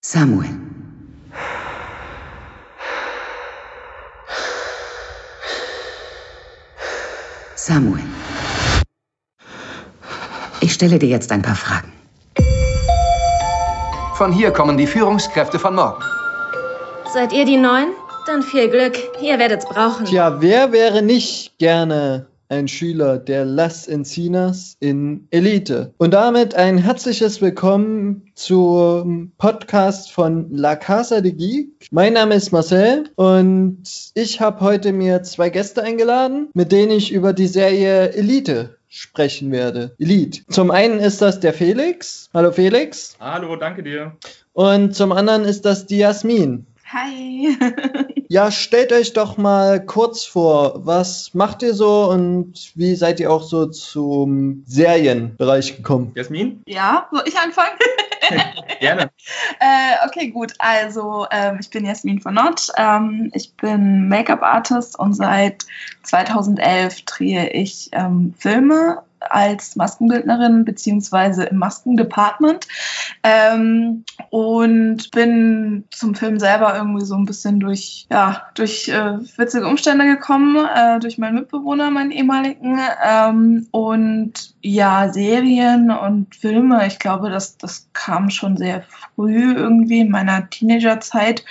Samuel. Samuel. Ich stelle dir jetzt ein paar Fragen. Von hier kommen die Führungskräfte von morgen. Seid ihr die Neuen? Dann viel Glück. Ihr werdet's brauchen. Tja, wer wäre nicht gerne ein Schüler der Las Encinas in Elite? Und damit ein herzliches Willkommen zum Podcast von La Casa de Geek. Mein Name ist Marcel und ich habe heute mir zwei Gäste eingeladen, mit denen ich über die Serie Elite sprechen werde. Elite. Zum einen ist das der Felix. Hallo Felix. Hallo, danke dir. Und zum anderen ist das die Jasmin. Hi. Ja, stellt euch doch mal kurz vor, was macht ihr so und wie seid ihr auch so zum Serienbereich gekommen? Jasmin? Ja, soll ich anfangen? Gerne. äh, okay, gut. Also, ähm, ich bin Jasmin von Nott. Ähm, ich bin Make-up-Artist und seit 2011 drehe ich ähm, Filme als Maskenbildnerin beziehungsweise im Maskendepartment. Ähm, und bin zum Film selber irgendwie so ein bisschen durch ja durch äh, witzige Umstände gekommen äh, durch meinen Mitbewohner meinen ehemaligen ähm, und ja Serien und Filme. Ich glaube das das kam schon sehr früh irgendwie in meiner Teenagerzeit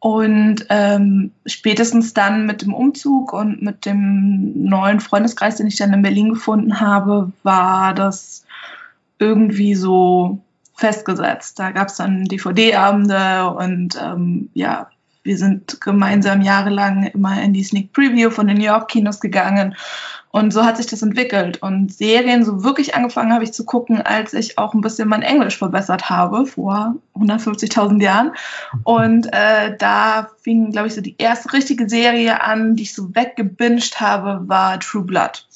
und ähm, spätestens dann mit dem Umzug und mit dem neuen Freundeskreis, den ich dann in Berlin gefunden habe, war das irgendwie so festgesetzt. Da gab es dann DVD-Abende und ähm, ja, wir sind gemeinsam jahrelang immer in die Sneak Preview von den New York Kinos gegangen und so hat sich das entwickelt. Und Serien, so wirklich angefangen habe ich zu gucken, als ich auch ein bisschen mein Englisch verbessert habe, vor 150.000 Jahren. Und äh, da fing, glaube ich, so die erste richtige Serie an, die ich so weggebinged habe, war True Blood.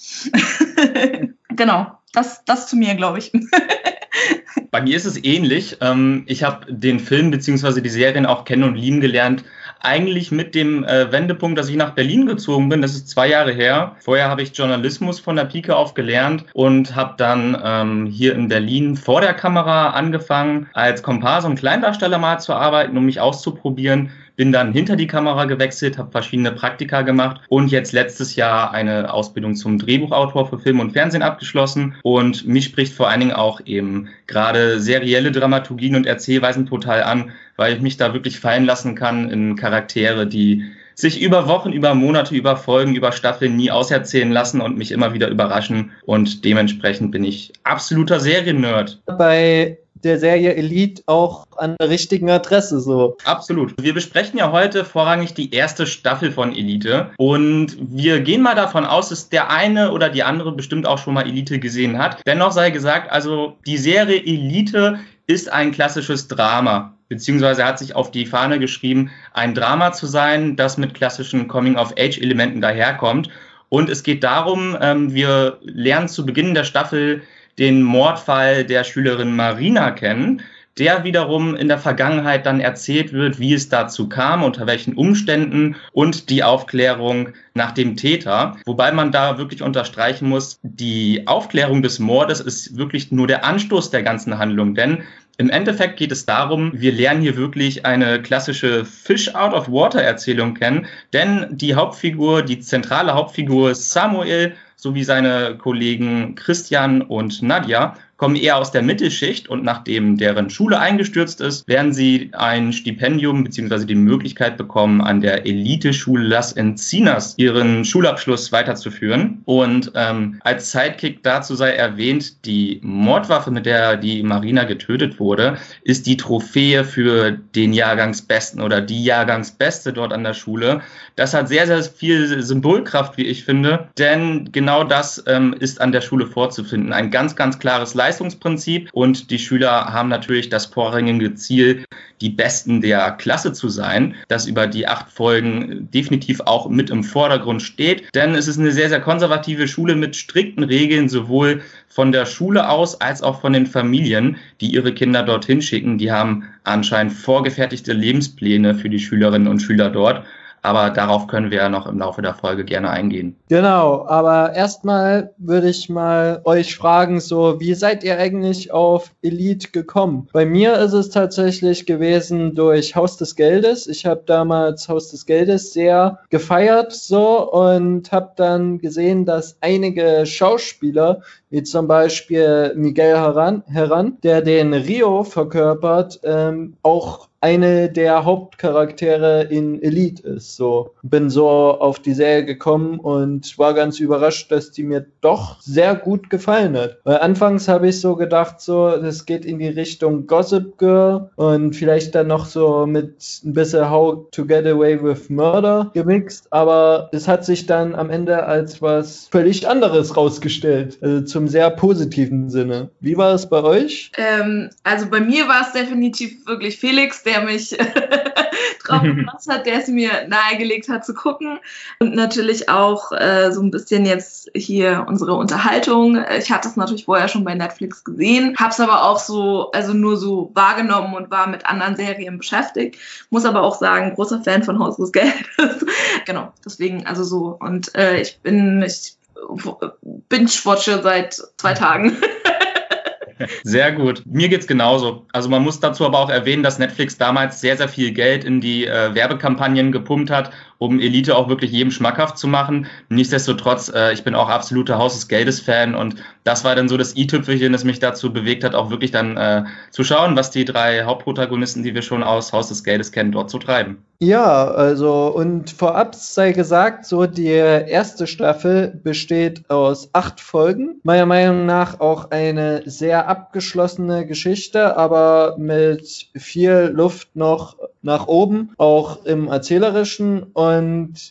genau, das, das zu mir, glaube ich. Bei mir ist es ähnlich. Ähm, ich habe den Film bzw. die Serien auch kennen und lieben gelernt, eigentlich mit dem äh, Wendepunkt, dass ich nach Berlin gezogen bin. Das ist zwei Jahre her. Vorher habe ich Journalismus von der Pike auf gelernt und habe dann ähm, hier in Berlin vor der Kamera angefangen, als Komparse und Kleindarsteller mal zu arbeiten, um mich auszuprobieren bin dann hinter die Kamera gewechselt, habe verschiedene Praktika gemacht und jetzt letztes Jahr eine Ausbildung zum Drehbuchautor für Film und Fernsehen abgeschlossen. Und mich spricht vor allen Dingen auch eben gerade serielle Dramaturgien und Erzählweisen total an, weil ich mich da wirklich fallen lassen kann in Charaktere, die sich über Wochen, über Monate, über Folgen, über Staffeln nie auserzählen lassen und mich immer wieder überraschen. Und dementsprechend bin ich absoluter Seriennerd. Bei der Serie Elite auch an der richtigen Adresse so. Absolut. Wir besprechen ja heute vorrangig die erste Staffel von Elite und wir gehen mal davon aus, dass der eine oder die andere bestimmt auch schon mal Elite gesehen hat. Dennoch sei gesagt, also die Serie Elite ist ein klassisches Drama beziehungsweise hat sich auf die Fahne geschrieben, ein Drama zu sein, das mit klassischen Coming-of-Age-Elementen daherkommt. Und es geht darum, ähm, wir lernen zu Beginn der Staffel den Mordfall der Schülerin Marina kennen, der wiederum in der Vergangenheit dann erzählt wird, wie es dazu kam, unter welchen Umständen und die Aufklärung nach dem Täter. Wobei man da wirklich unterstreichen muss, die Aufklärung des Mordes ist wirklich nur der Anstoß der ganzen Handlung, denn im Endeffekt geht es darum, wir lernen hier wirklich eine klassische Fish out of water Erzählung kennen, denn die Hauptfigur, die zentrale Hauptfigur Samuel sowie seine Kollegen Christian und Nadja kommen eher aus der Mittelschicht und nachdem deren Schule eingestürzt ist, werden sie ein Stipendium bzw. die Möglichkeit bekommen, an der Elite-Schule Las Encinas ihren Schulabschluss weiterzuführen. Und ähm, als Sidekick dazu sei erwähnt, die Mordwaffe, mit der die Marina getötet wurde, ist die Trophäe für den Jahrgangsbesten oder die Jahrgangsbeste dort an der Schule. Das hat sehr, sehr viel Symbolkraft, wie ich finde, denn genau das ähm, ist an der Schule vorzufinden. Ein ganz, ganz klares Leistung Leistungsprinzip und die Schüler haben natürlich das vorrangige Ziel, die Besten der Klasse zu sein, das über die acht Folgen definitiv auch mit im Vordergrund steht. Denn es ist eine sehr, sehr konservative Schule mit strikten Regeln, sowohl von der Schule aus als auch von den Familien, die ihre Kinder dorthin schicken. Die haben anscheinend vorgefertigte Lebenspläne für die Schülerinnen und Schüler dort. Aber darauf können wir ja noch im Laufe der Folge gerne eingehen. Genau, aber erstmal würde ich mal euch fragen, so, wie seid ihr eigentlich auf Elite gekommen? Bei mir ist es tatsächlich gewesen durch Haus des Geldes. Ich habe damals Haus des Geldes sehr gefeiert so und habe dann gesehen, dass einige Schauspieler, wie zum Beispiel Miguel Heran, Heran der den Rio verkörpert, ähm, auch eine der Hauptcharaktere in Elite ist. So bin so auf die Serie gekommen und war ganz überrascht, dass die mir doch sehr gut gefallen hat. Weil anfangs habe ich so gedacht, so das geht in die Richtung Gossip Girl und vielleicht dann noch so mit ein bisschen How to Get Away with Murder gemixt, aber es hat sich dann am Ende als was völlig anderes rausgestellt, also zum sehr positiven Sinne. Wie war es bei euch? Ähm, also bei mir war es definitiv wirklich Felix, der der mich drauf gemacht hat, der es mir nahegelegt hat zu gucken. Und natürlich auch äh, so ein bisschen jetzt hier unsere Unterhaltung. Ich hatte es natürlich vorher schon bei Netflix gesehen, habe es aber auch so, also nur so wahrgenommen und war mit anderen Serien beschäftigt. Muss aber auch sagen, großer Fan von Haus des Geldes. genau, deswegen, also so. Und äh, ich bin, ich binge-watche seit zwei Tagen. Sehr gut. Mir geht's genauso. Also man muss dazu aber auch erwähnen, dass Netflix damals sehr, sehr viel Geld in die äh, Werbekampagnen gepumpt hat, um Elite auch wirklich jedem schmackhaft zu machen. Nichtsdestotrotz, äh, ich bin auch absoluter Haus des Geldes-Fan und das war dann so das i-Tüpfelchen, das mich dazu bewegt hat, auch wirklich dann äh, zu schauen, was die drei Hauptprotagonisten, die wir schon aus Haus des Geldes kennen, dort so treiben. Ja, also und vorab sei gesagt, so die erste Staffel besteht aus acht Folgen. Meiner Meinung nach auch eine sehr abgeschlossene Geschichte, aber mit viel Luft noch nach oben, auch im Erzählerischen. Und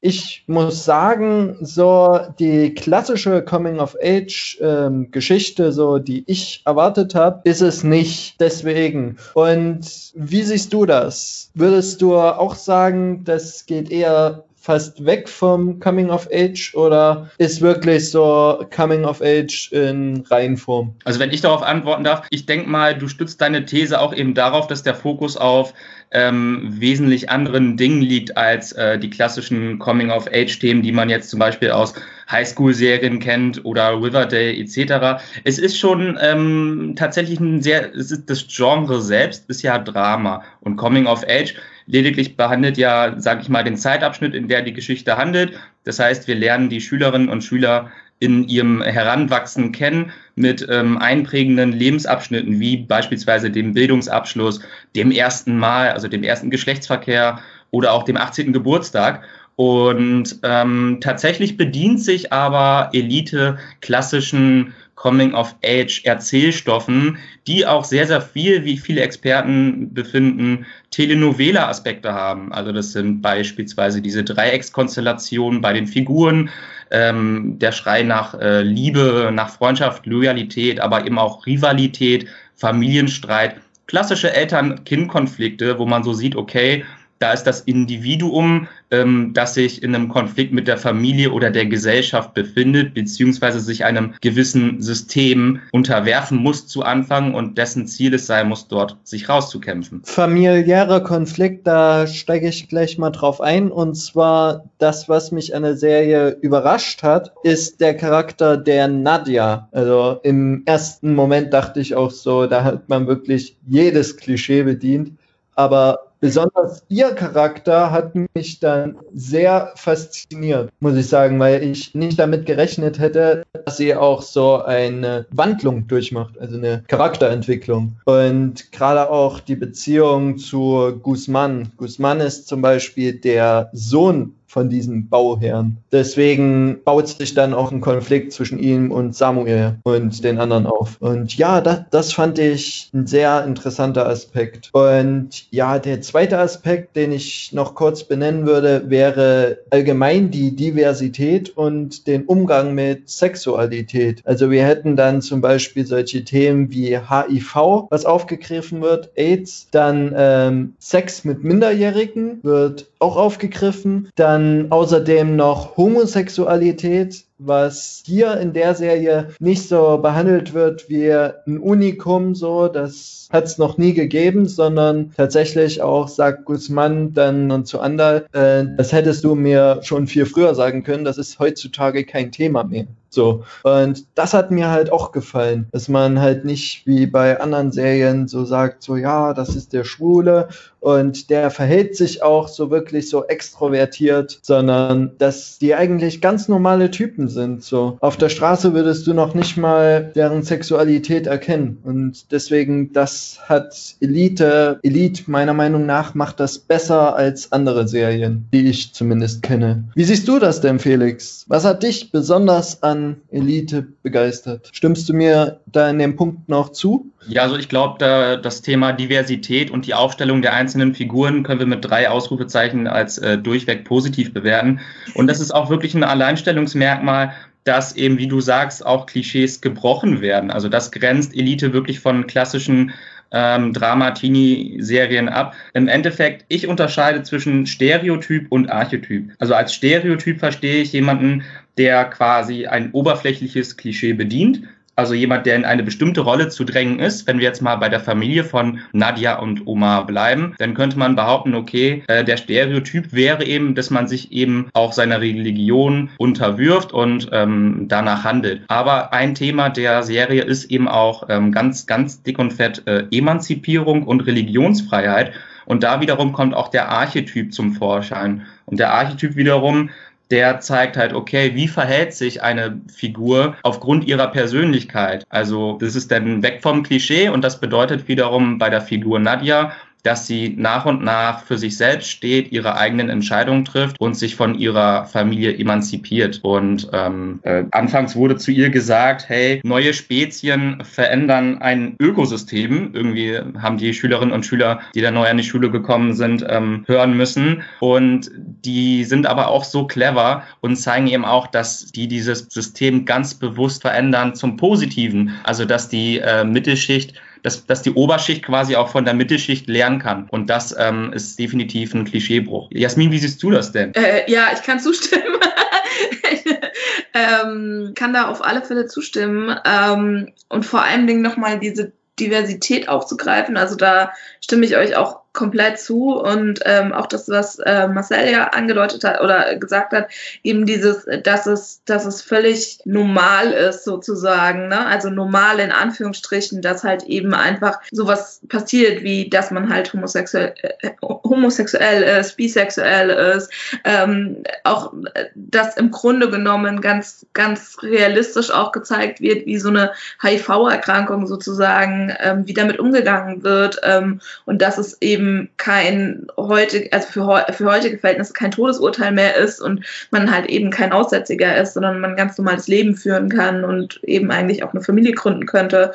ich muss sagen, so die klassische Coming-of-Age-Geschichte, so die ich erwartet habe, ist es nicht. Deswegen. Und wie siehst du das? Würdest du auch sagen, das geht eher fast weg vom Coming of Age oder ist wirklich so Coming of Age in Reihenform? Also wenn ich darauf antworten darf, ich denke mal, du stützt deine These auch eben darauf, dass der Fokus auf ähm, wesentlich anderen Dingen liegt als äh, die klassischen Coming-of-Age-Themen, die man jetzt zum Beispiel aus Highschool-Serien kennt oder Riverdale etc. Es ist schon ähm, tatsächlich ein sehr, das Genre selbst ist ja Drama und Coming-of-Age lediglich behandelt ja, sage ich mal, den Zeitabschnitt, in der die Geschichte handelt. Das heißt, wir lernen die Schülerinnen und Schüler in ihrem Heranwachsen kennen mit ähm, einprägenden Lebensabschnitten, wie beispielsweise dem Bildungsabschluss, dem ersten Mal, also dem ersten Geschlechtsverkehr oder auch dem 18. Geburtstag. Und ähm, tatsächlich bedient sich aber Elite klassischen Coming-of-Age-Erzählstoffen, die auch sehr, sehr viel, wie viele Experten befinden, Telenovela-Aspekte haben. Also das sind beispielsweise diese Dreieckskonstellationen bei den Figuren, ähm, der Schrei nach äh, Liebe, nach Freundschaft, Loyalität, aber eben auch Rivalität, Familienstreit, klassische Eltern-Kind-Konflikte, wo man so sieht, okay, da ist das Individuum, ähm, das sich in einem Konflikt mit der Familie oder der Gesellschaft befindet, beziehungsweise sich einem gewissen System unterwerfen muss zu Anfang und dessen Ziel es sein muss, dort sich rauszukämpfen. Familiärer Konflikt, da steige ich gleich mal drauf ein. Und zwar das, was mich an der Serie überrascht hat, ist der Charakter der Nadja. Also im ersten Moment dachte ich auch so, da hat man wirklich jedes Klischee bedient. Aber Besonders ihr Charakter hat mich dann sehr fasziniert, muss ich sagen, weil ich nicht damit gerechnet hätte, dass sie auch so eine Wandlung durchmacht, also eine Charakterentwicklung. Und gerade auch die Beziehung zu Guzman. Guzman ist zum Beispiel der Sohn von diesen Bauherren. Deswegen baut sich dann auch ein Konflikt zwischen ihm und Samuel und den anderen auf. Und ja, das, das fand ich ein sehr interessanter Aspekt. Und ja, der zweite Aspekt, den ich noch kurz benennen würde, wäre allgemein die Diversität und den Umgang mit Sexualität. Also wir hätten dann zum Beispiel solche Themen wie HIV, was aufgegriffen wird, AIDS, dann ähm, Sex mit Minderjährigen wird auch aufgegriffen, dann außerdem noch Homosexualität was hier in der Serie nicht so behandelt wird wie ein Unikum, so, das hat es noch nie gegeben, sondern tatsächlich auch sagt Guzman dann zu Andal, äh, das hättest du mir schon viel früher sagen können, das ist heutzutage kein Thema mehr. So. Und das hat mir halt auch gefallen, dass man halt nicht wie bei anderen Serien so sagt, so ja, das ist der Schwule und der verhält sich auch so wirklich so extrovertiert, sondern dass die eigentlich ganz normale Typen sind. So auf der Straße würdest du noch nicht mal deren Sexualität erkennen und deswegen das hat Elite, Elite meiner Meinung nach macht das besser als andere Serien, die ich zumindest kenne. Wie siehst du das denn, Felix? Was hat dich besonders an Elite begeistert. Stimmst du mir da in dem Punkt noch zu? Ja, also ich glaube, da, das Thema Diversität und die Aufstellung der einzelnen Figuren können wir mit drei Ausrufezeichen als äh, durchweg positiv bewerten. Und das ist auch wirklich ein Alleinstellungsmerkmal, dass eben, wie du sagst, auch Klischees gebrochen werden. Also das grenzt Elite wirklich von klassischen ähm, Drama-Teenie-Serien ab. Im Endeffekt, ich unterscheide zwischen Stereotyp und Archetyp. Also als Stereotyp verstehe ich jemanden, der quasi ein oberflächliches Klischee bedient also jemand, der in eine bestimmte Rolle zu drängen ist. Wenn wir jetzt mal bei der Familie von Nadia und Oma bleiben, dann könnte man behaupten, okay, äh, der Stereotyp wäre eben, dass man sich eben auch seiner Religion unterwirft und ähm, danach handelt. Aber ein Thema der Serie ist eben auch ähm, ganz, ganz dick und fett äh, Emanzipierung und Religionsfreiheit. Und da wiederum kommt auch der Archetyp zum Vorschein. Und der Archetyp wiederum der zeigt halt, okay, wie verhält sich eine Figur aufgrund ihrer Persönlichkeit. Also das ist dann weg vom Klischee und das bedeutet wiederum bei der Figur Nadia, dass sie nach und nach für sich selbst steht, ihre eigenen Entscheidungen trifft und sich von ihrer Familie emanzipiert. Und ähm, äh, anfangs wurde zu ihr gesagt, hey, neue Spezien verändern ein Ökosystem. Irgendwie haben die Schülerinnen und Schüler, die da neu an die Schule gekommen sind, ähm, hören müssen. Und die sind aber auch so clever und zeigen eben auch, dass die dieses System ganz bewusst verändern zum Positiven. Also dass die äh, Mittelschicht dass, dass die Oberschicht quasi auch von der Mittelschicht lernen kann. Und das ähm, ist definitiv ein Klischeebruch. Jasmin, wie siehst du das denn? Äh, ja, ich kann zustimmen. ähm, kann da auf alle Fälle zustimmen. Ähm, und vor allen Dingen nochmal diese Diversität aufzugreifen. Also da stimme ich euch auch komplett zu und ähm, auch das, was äh, Marcel ja angedeutet hat oder gesagt hat, eben dieses, dass es, dass es völlig normal ist sozusagen, ne? also normal in Anführungsstrichen, dass halt eben einfach sowas passiert, wie dass man halt homosexuell, äh, homosexuell ist, bisexuell ist, ähm, auch dass im Grunde genommen ganz, ganz realistisch auch gezeigt wird, wie so eine HIV-Erkrankung sozusagen, ähm, wie damit umgegangen wird ähm, und dass es eben eben kein heute, also für, für heutige Verhältnisse kein Todesurteil mehr ist und man halt eben kein Aussätziger ist, sondern man ganz normales Leben führen kann und eben eigentlich auch eine Familie gründen könnte.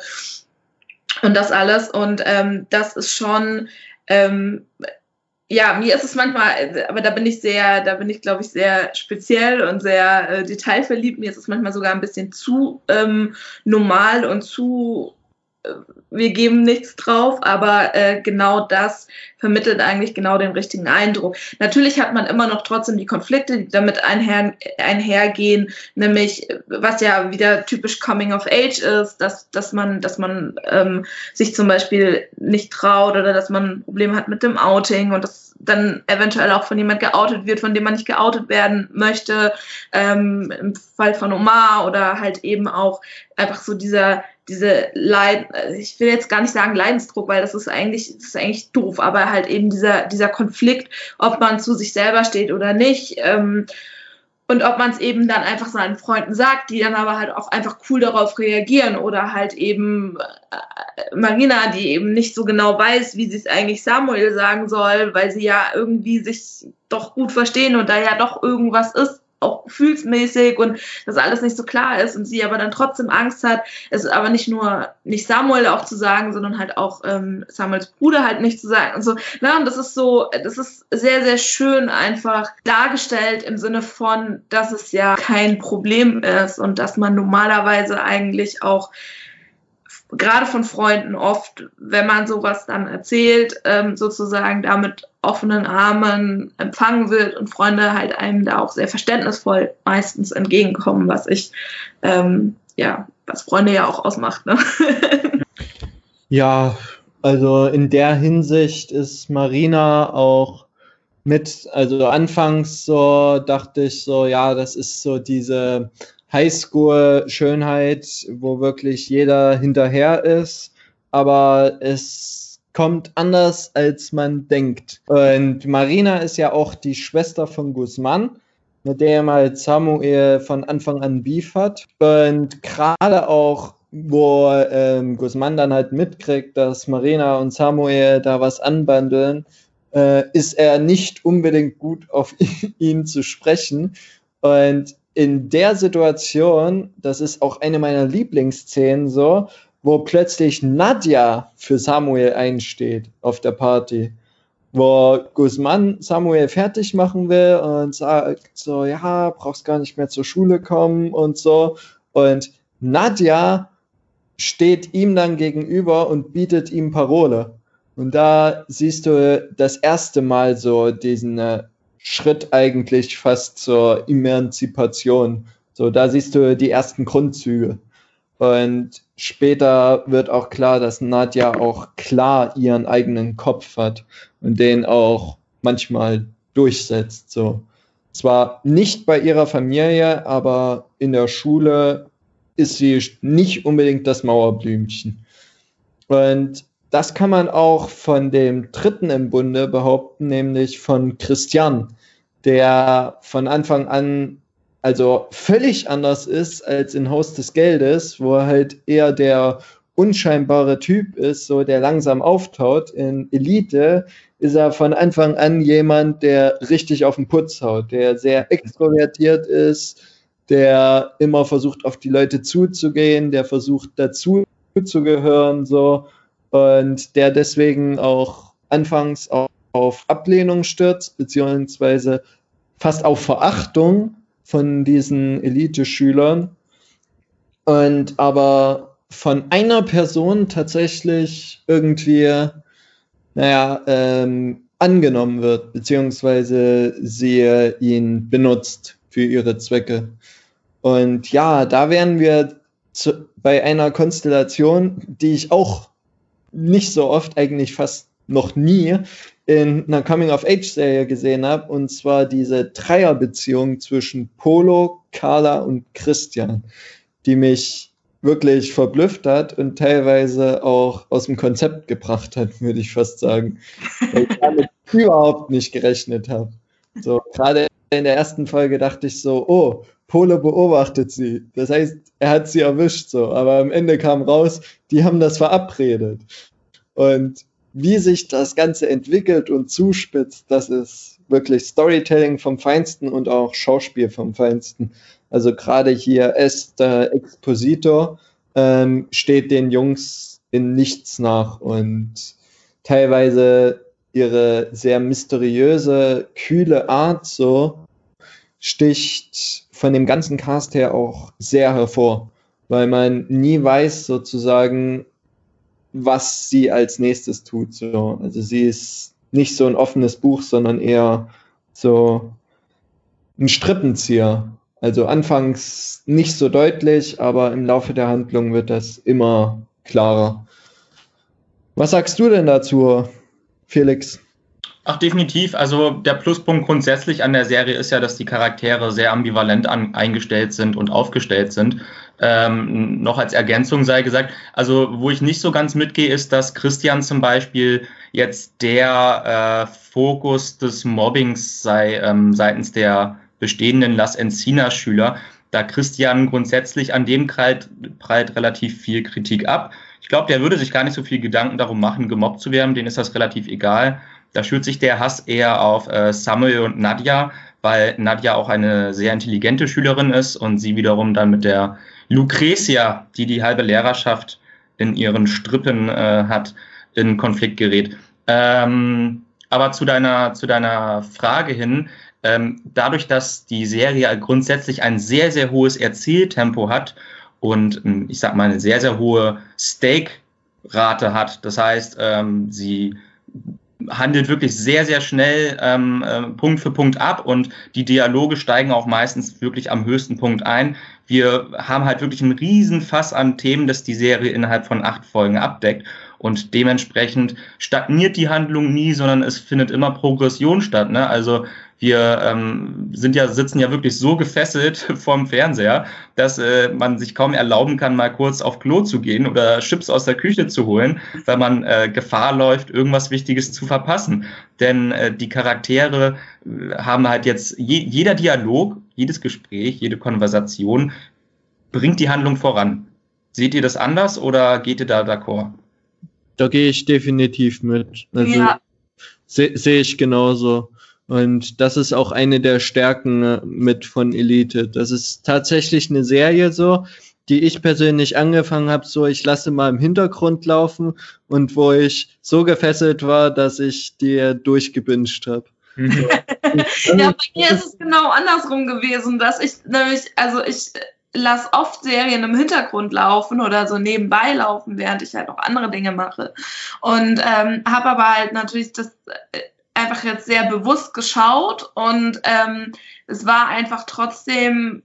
Und das alles. Und ähm, das ist schon, ähm, ja, mir ist es manchmal, aber da bin ich sehr, da bin ich, glaube ich, sehr speziell und sehr äh, detailverliebt. Mir ist es manchmal sogar ein bisschen zu ähm, normal und zu wir geben nichts drauf, aber äh, genau das vermittelt eigentlich genau den richtigen Eindruck. Natürlich hat man immer noch trotzdem die Konflikte, die damit einher, einhergehen, nämlich was ja wieder typisch Coming of Age ist, dass, dass man, dass man ähm, sich zum Beispiel nicht traut oder dass man Probleme hat mit dem Outing und das dann eventuell auch von jemand geoutet wird, von dem man nicht geoutet werden möchte, ähm, im Fall von Omar oder halt eben auch einfach so dieser diese Leid, ich will jetzt gar nicht sagen Leidensdruck, weil das ist eigentlich, das ist eigentlich doof, aber halt eben dieser, dieser Konflikt, ob man zu sich selber steht oder nicht. Ähm, und ob man es eben dann einfach seinen Freunden sagt, die dann aber halt auch einfach cool darauf reagieren oder halt eben äh, Marina, die eben nicht so genau weiß, wie sie es eigentlich Samuel sagen soll, weil sie ja irgendwie sich doch gut verstehen und da ja doch irgendwas ist, auch gefühlsmäßig und das alles nicht so klar ist und sie aber dann trotzdem Angst hat, es aber nicht nur nicht Samuel auch zu sagen, sondern halt auch ähm, Samuels Bruder halt nicht zu sagen und so. Na, und das ist so, das ist sehr, sehr schön einfach dargestellt im Sinne von, dass es ja kein Problem ist und dass man normalerweise eigentlich auch gerade von Freunden oft, wenn man sowas dann erzählt, ähm, sozusagen damit offenen Armen empfangen wird und Freunde halt einem da auch sehr verständnisvoll meistens entgegenkommen, was ich, ähm, ja, was Freunde ja auch ausmacht. Ne? ja, also in der Hinsicht ist Marina auch mit, also anfangs so dachte ich so, ja, das ist so diese Highschool-Schönheit, wo wirklich jeder hinterher ist, aber es kommt anders, als man denkt. Und Marina ist ja auch die Schwester von Guzman, mit der mal Samuel von Anfang an Beef hat. Und gerade auch, wo ähm, Guzman dann halt mitkriegt, dass Marina und Samuel da was anbandeln, äh, ist er nicht unbedingt gut auf ihn zu sprechen. Und in der Situation, das ist auch eine meiner Lieblingsszenen so, wo plötzlich Nadja für Samuel einsteht auf der Party, wo Guzman Samuel fertig machen will und sagt so, ja, brauchst gar nicht mehr zur Schule kommen und so. Und Nadja steht ihm dann gegenüber und bietet ihm Parole. Und da siehst du das erste Mal so diesen äh, Schritt eigentlich fast zur Emanzipation. So, da siehst du die ersten Grundzüge. Und später wird auch klar, dass Nadja auch klar ihren eigenen Kopf hat und den auch manchmal durchsetzt. So. Zwar nicht bei ihrer Familie, aber in der Schule ist sie nicht unbedingt das Mauerblümchen. Und das kann man auch von dem dritten im Bunde behaupten, nämlich von Christian, der von Anfang an also völlig anders ist als in Haus des Geldes, wo er halt eher der unscheinbare Typ ist, so der langsam auftaut. In Elite ist er von Anfang an jemand, der richtig auf den Putz haut, der sehr extrovertiert ist, der immer versucht, auf die Leute zuzugehen, der versucht, dazu zu gehören, so und der deswegen auch anfangs auf, Ablehnung stürzt, beziehungsweise fast auf Verachtung von diesen Elite-Schülern und aber von einer Person tatsächlich irgendwie, naja, ähm, angenommen wird, beziehungsweise sie ihn benutzt für ihre Zwecke. Und ja, da wären wir zu, bei einer Konstellation, die ich auch nicht so oft, eigentlich fast noch nie in einer Coming-of-Age-Serie gesehen habe, und zwar diese Dreierbeziehung zwischen Polo, Carla und Christian, die mich wirklich verblüfft hat und teilweise auch aus dem Konzept gebracht hat, würde ich fast sagen. Weil ich damit überhaupt nicht gerechnet habe. So, gerade in der ersten Folge dachte ich so, oh, Pole beobachtet sie. Das heißt, er hat sie erwischt so. Aber am Ende kam raus, die haben das verabredet. Und wie sich das Ganze entwickelt und zuspitzt, das ist wirklich Storytelling vom Feinsten und auch Schauspiel vom Feinsten. Also gerade hier Esther Expositor ähm, steht den Jungs in nichts nach und teilweise ihre sehr mysteriöse, kühle Art so sticht von dem ganzen Cast her auch sehr hervor, weil man nie weiß sozusagen, was sie als nächstes tut. So. Also sie ist nicht so ein offenes Buch, sondern eher so ein Strippenzieher. Also anfangs nicht so deutlich, aber im Laufe der Handlung wird das immer klarer. Was sagst du denn dazu, Felix? Ach, definitiv. Also der Pluspunkt grundsätzlich an der Serie ist ja, dass die Charaktere sehr ambivalent an, eingestellt sind und aufgestellt sind. Ähm, noch als Ergänzung sei gesagt, also wo ich nicht so ganz mitgehe, ist, dass Christian zum Beispiel jetzt der äh, Fokus des Mobbings sei ähm, seitens der bestehenden Las Encina-Schüler, da Christian grundsätzlich an dem prallt, prallt relativ viel Kritik ab. Ich glaube, der würde sich gar nicht so viel Gedanken darum machen, gemobbt zu werden, denen ist das relativ egal. Da schürt sich der Hass eher auf äh, Samuel und Nadja, weil Nadja auch eine sehr intelligente Schülerin ist und sie wiederum dann mit der Lucretia, die die halbe Lehrerschaft in ihren Strippen äh, hat, in Konflikt gerät. Ähm, aber zu deiner, zu deiner Frage hin, ähm, dadurch, dass die Serie grundsätzlich ein sehr, sehr hohes Erzähltempo hat und ich sag mal eine sehr, sehr hohe Stake-Rate hat. Das heißt, ähm, sie handelt wirklich sehr, sehr schnell ähm, äh, Punkt für Punkt ab und die Dialoge steigen auch meistens wirklich am höchsten Punkt ein. Wir haben halt wirklich einen riesen Fass an Themen, das die Serie innerhalb von acht Folgen abdeckt. Und dementsprechend stagniert die Handlung nie, sondern es findet immer Progression statt. Ne? Also wir ähm, sind ja, sitzen ja wirklich so gefesselt vorm Fernseher, dass äh, man sich kaum erlauben kann, mal kurz auf Klo zu gehen oder Chips aus der Küche zu holen, weil man äh, Gefahr läuft, irgendwas Wichtiges zu verpassen. Denn äh, die Charaktere äh, haben halt jetzt, je, jeder Dialog, jedes Gespräch, jede Konversation bringt die Handlung voran. Seht ihr das anders oder geht ihr da d'accord? Da gehe ich definitiv mit. Also ja. sehe seh ich genauso. Und das ist auch eine der Stärken äh, mit von Elite. Das ist tatsächlich eine Serie so, die ich persönlich angefangen habe, so ich lasse mal im Hintergrund laufen und wo ich so gefesselt war, dass ich dir durchgebünscht habe. ja, bei mir ist es genau andersrum gewesen, dass ich nämlich, also ich lasse oft Serien im Hintergrund laufen oder so nebenbei laufen, während ich halt auch andere Dinge mache. Und ähm, habe aber halt natürlich das äh, einfach jetzt sehr bewusst geschaut und ähm, es war einfach trotzdem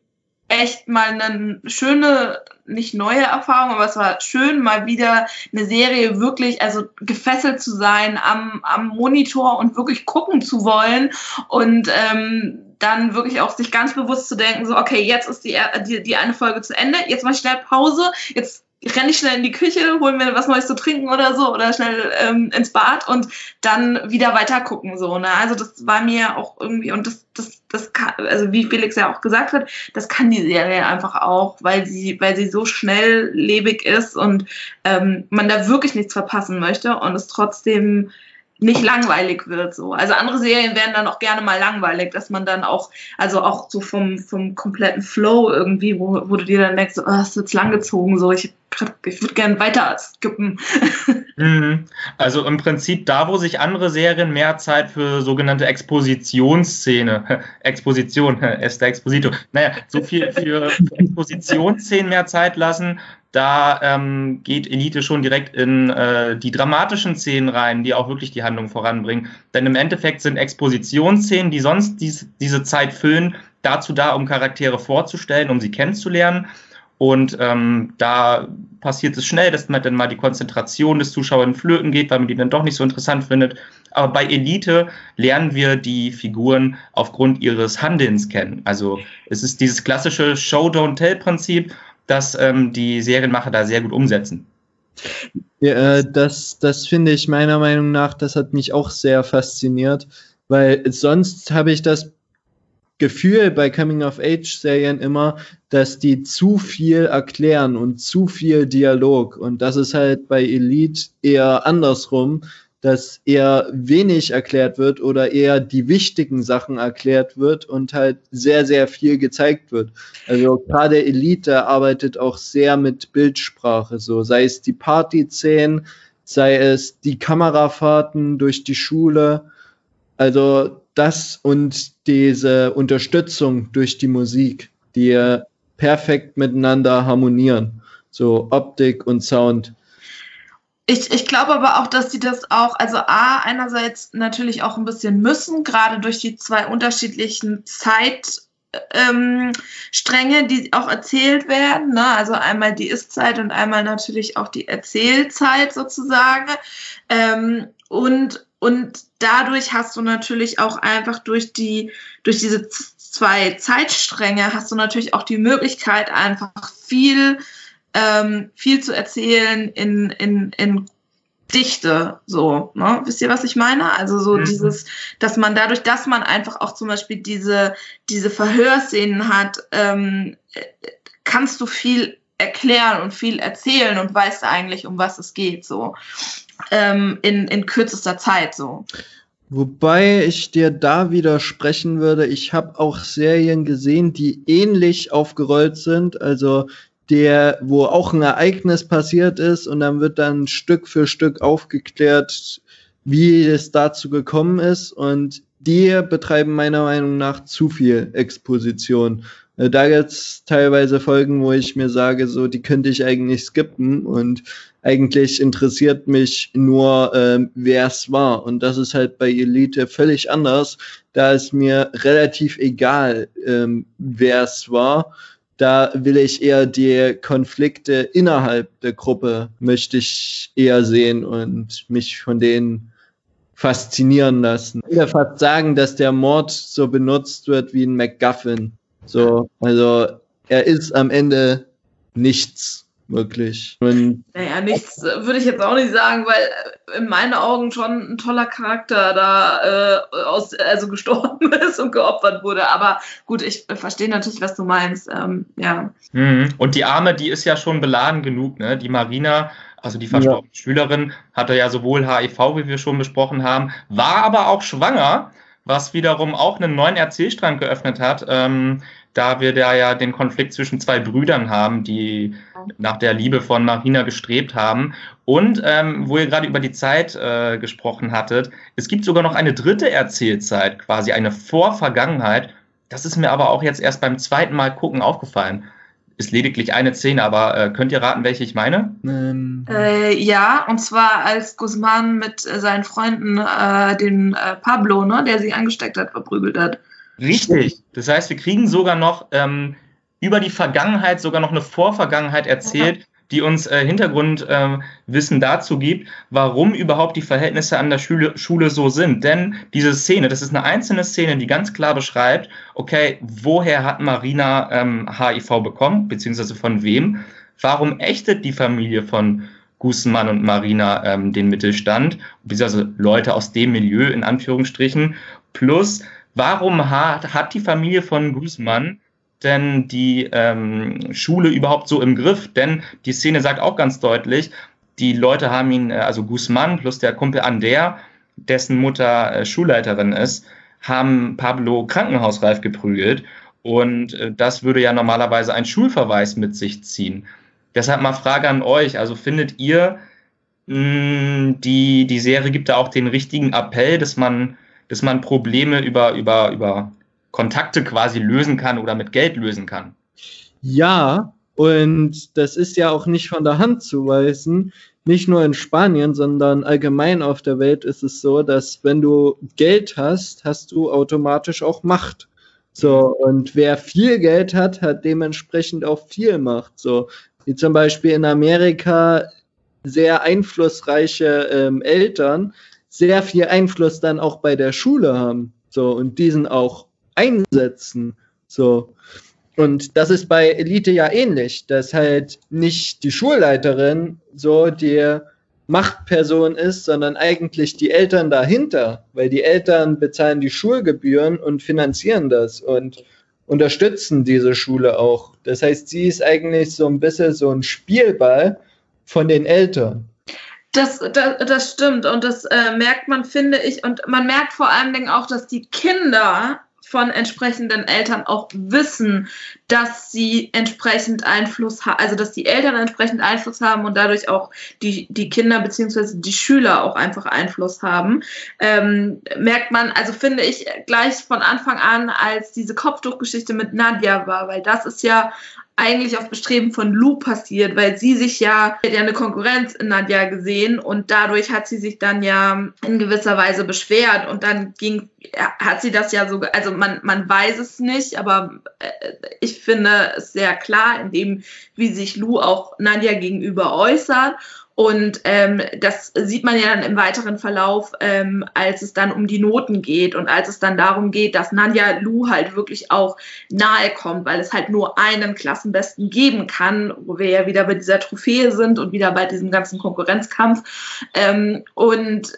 echt mal eine schöne, nicht neue Erfahrung, aber es war schön, mal wieder eine Serie wirklich, also gefesselt zu sein am, am Monitor und wirklich gucken zu wollen und ähm, dann wirklich auch sich ganz bewusst zu denken, so, okay, jetzt ist die, die, die eine Folge zu Ende, jetzt mache ich schnell Pause, jetzt renne ich schnell in die Küche, hol mir was Neues zu trinken oder so oder schnell ähm, ins Bad und dann wieder weiter gucken so. Ne? Also das war mir auch irgendwie und das das das kann, also wie Felix ja auch gesagt hat, das kann die Serie einfach auch, weil sie weil sie so schnelllebig ist und ähm, man da wirklich nichts verpassen möchte und es trotzdem nicht langweilig wird so. Also andere Serien werden dann auch gerne mal langweilig, dass man dann auch, also auch so vom, vom kompletten Flow irgendwie, wo, wo du dir dann denkst, oh, das jetzt langgezogen, so ich, ich würde gerne weiter skippen. Mhm. Also im Prinzip da, wo sich andere Serien mehr Zeit für sogenannte Expositionsszene, Exposition, Esther Exposito, naja, so viel für Expositionsszenen mehr Zeit lassen, da ähm, geht Elite schon direkt in äh, die dramatischen Szenen rein, die auch wirklich die Handlung voranbringen. Denn im Endeffekt sind Expositionsszenen, die sonst dies, diese Zeit füllen, dazu da, um Charaktere vorzustellen, um sie kennenzulernen. Und ähm, da passiert es schnell, dass man dann mal die Konzentration des Zuschauers in Flöten geht, weil man die dann doch nicht so interessant findet. Aber bei Elite lernen wir die Figuren aufgrund ihres Handelns kennen. Also es ist dieses klassische Show-Don't-Tell-Prinzip dass ähm, die Serienmacher da sehr gut umsetzen. Ja, äh, das, das finde ich meiner Meinung nach, das hat mich auch sehr fasziniert, weil sonst habe ich das Gefühl bei Coming-of-Age-Serien immer, dass die zu viel erklären und zu viel Dialog. Und das ist halt bei Elite eher andersrum, dass eher wenig erklärt wird oder eher die wichtigen Sachen erklärt wird und halt sehr, sehr viel gezeigt wird. Also gerade Elite arbeitet auch sehr mit Bildsprache, so sei es die Party-Szenen, sei es die Kamerafahrten durch die Schule. Also das und diese Unterstützung durch die Musik, die perfekt miteinander harmonieren. So Optik und Sound. Ich, ich glaube aber auch, dass sie das auch, also A, einerseits natürlich auch ein bisschen müssen, gerade durch die zwei unterschiedlichen Zeitstränge, ähm, die auch erzählt werden. Ne? Also einmal die Ist-Zeit und einmal natürlich auch die Erzählzeit sozusagen. Ähm, und, und dadurch hast du natürlich auch einfach durch die, durch diese zwei Zeitstränge hast du natürlich auch die Möglichkeit, einfach viel ähm, viel zu erzählen in, in, in Dichte, so, ne? Wisst ihr, was ich meine? Also so mhm. dieses, dass man dadurch, dass man einfach auch zum Beispiel diese, diese Verhörszenen hat, ähm, kannst du viel erklären und viel erzählen und weißt eigentlich, um was es geht, so. Ähm, in, in kürzester Zeit, so. Wobei ich dir da widersprechen würde, ich habe auch Serien gesehen, die ähnlich aufgerollt sind. Also der, wo auch ein Ereignis passiert ist und dann wird dann Stück für Stück aufgeklärt, wie es dazu gekommen ist und die betreiben meiner Meinung nach zu viel Exposition. Äh, da gibt es teilweise Folgen, wo ich mir sage, so, die könnte ich eigentlich skippen und eigentlich interessiert mich nur, ähm, wer es war. Und das ist halt bei Elite völlig anders. Da ist mir relativ egal, ähm, wer es war. Da will ich eher die Konflikte innerhalb der Gruppe möchte ich eher sehen und mich von denen faszinieren lassen. Ich würde fast sagen, dass der Mord so benutzt wird wie ein MacGuffin. So, also er ist am Ende nichts wirklich. Und Naja, nichts würde ich jetzt auch nicht sagen, weil äh, in meinen Augen schon ein toller Charakter da äh, aus, also gestorben ist und geopfert wurde. Aber gut, ich verstehe natürlich, was du meinst. Ähm, ja. Mhm. Und die Arme, die ist ja schon beladen genug, ne? Die Marina, also die verstorbene Schülerin, hatte ja sowohl HIV, wie wir schon besprochen haben, war aber auch schwanger, was wiederum auch einen neuen Erzählstrang geöffnet hat. Ähm, da wir da ja den Konflikt zwischen zwei Brüdern haben, die nach der Liebe von Marina gestrebt haben. Und ähm, wo ihr gerade über die Zeit äh, gesprochen hattet, es gibt sogar noch eine dritte Erzählzeit, quasi eine Vorvergangenheit. Das ist mir aber auch jetzt erst beim zweiten Mal gucken aufgefallen. Ist lediglich eine Szene, aber äh, könnt ihr raten, welche ich meine? ähm, Äh, ja, und zwar als Guzman mit äh, seinen Freunden äh, den äh, Pablo, ne, der sie angesteckt hat, verprügelt hat. Richtig. Das heißt, wir kriegen sogar noch ähm, über die Vergangenheit sogar noch eine Vorvergangenheit erzählt, die uns äh, Hintergrundwissen dazu gibt, warum überhaupt die Verhältnisse an der Schule, Schule so sind. Denn diese Szene, das ist eine einzelne Szene, die ganz klar beschreibt, okay, woher hat Marina ähm, HIV bekommen, beziehungsweise von wem? Warum ächtet die Familie von Guzman und Marina ähm, den Mittelstand, beziehungsweise Leute aus dem Milieu in Anführungsstrichen? Plus, warum hat, hat die Familie von Guzman denn die ähm, Schule überhaupt so im Griff? Denn die Szene sagt auch ganz deutlich, die Leute haben ihn, äh, also Guzman plus der Kumpel Ander, dessen Mutter äh, Schulleiterin ist, haben Pablo krankenhausreif geprügelt. Und äh, das würde ja normalerweise einen Schulverweis mit sich ziehen. Deshalb mal Frage an euch. Also findet ihr, mh, die, die Serie gibt da auch den richtigen Appell, dass man, dass man Probleme über, über, über Kontakte quasi lösen kann oder mit Geld lösen kann? Ja, und das ist ja auch nicht von der Hand zu weisen. Nicht nur in Spanien, sondern allgemein auf der Welt ist es so, dass wenn du Geld hast, hast du automatisch auch Macht. So, und wer viel Geld hat, hat dementsprechend auch viel Macht. So, wie zum Beispiel in Amerika sehr einflussreiche ähm, Eltern sehr viel Einfluss dann auch bei der Schule haben. So, und diesen auch einsetzen. So. Und das ist bei Elite ja ähnlich, dass halt nicht die Schulleiterin so die Machtperson ist, sondern eigentlich die Eltern dahinter, weil die Eltern bezahlen die Schulgebühren und finanzieren das und unterstützen diese Schule auch. Das heißt, sie ist eigentlich so ein bisschen so ein Spielball von den Eltern. Das, das, das stimmt und das äh, merkt man, finde ich. Und man merkt vor allen Dingen auch, dass die Kinder von entsprechenden Eltern auch wissen, dass sie entsprechend Einfluss haben, also dass die Eltern entsprechend Einfluss haben und dadurch auch die, die Kinder beziehungsweise die Schüler auch einfach Einfluss haben. Ähm, merkt man, also finde ich gleich von Anfang an, als diese Kopftuchgeschichte mit Nadja war, weil das ist ja eigentlich auf Bestreben von Lou passiert, weil sie sich ja, sie hat ja eine Konkurrenz in Nadja gesehen und dadurch hat sie sich dann ja in gewisser Weise beschwert und dann ging, hat sie das ja so, also man, man weiß es nicht, aber äh, finde es sehr klar, in dem, wie sich Lou auch Nadja gegenüber äußert. Und ähm, das sieht man ja dann im weiteren Verlauf, ähm, als es dann um die Noten geht und als es dann darum geht, dass Nadja Lu halt wirklich auch nahe kommt, weil es halt nur einen Klassenbesten geben kann, wo wir ja wieder bei dieser Trophäe sind und wieder bei diesem ganzen Konkurrenzkampf. Ähm, und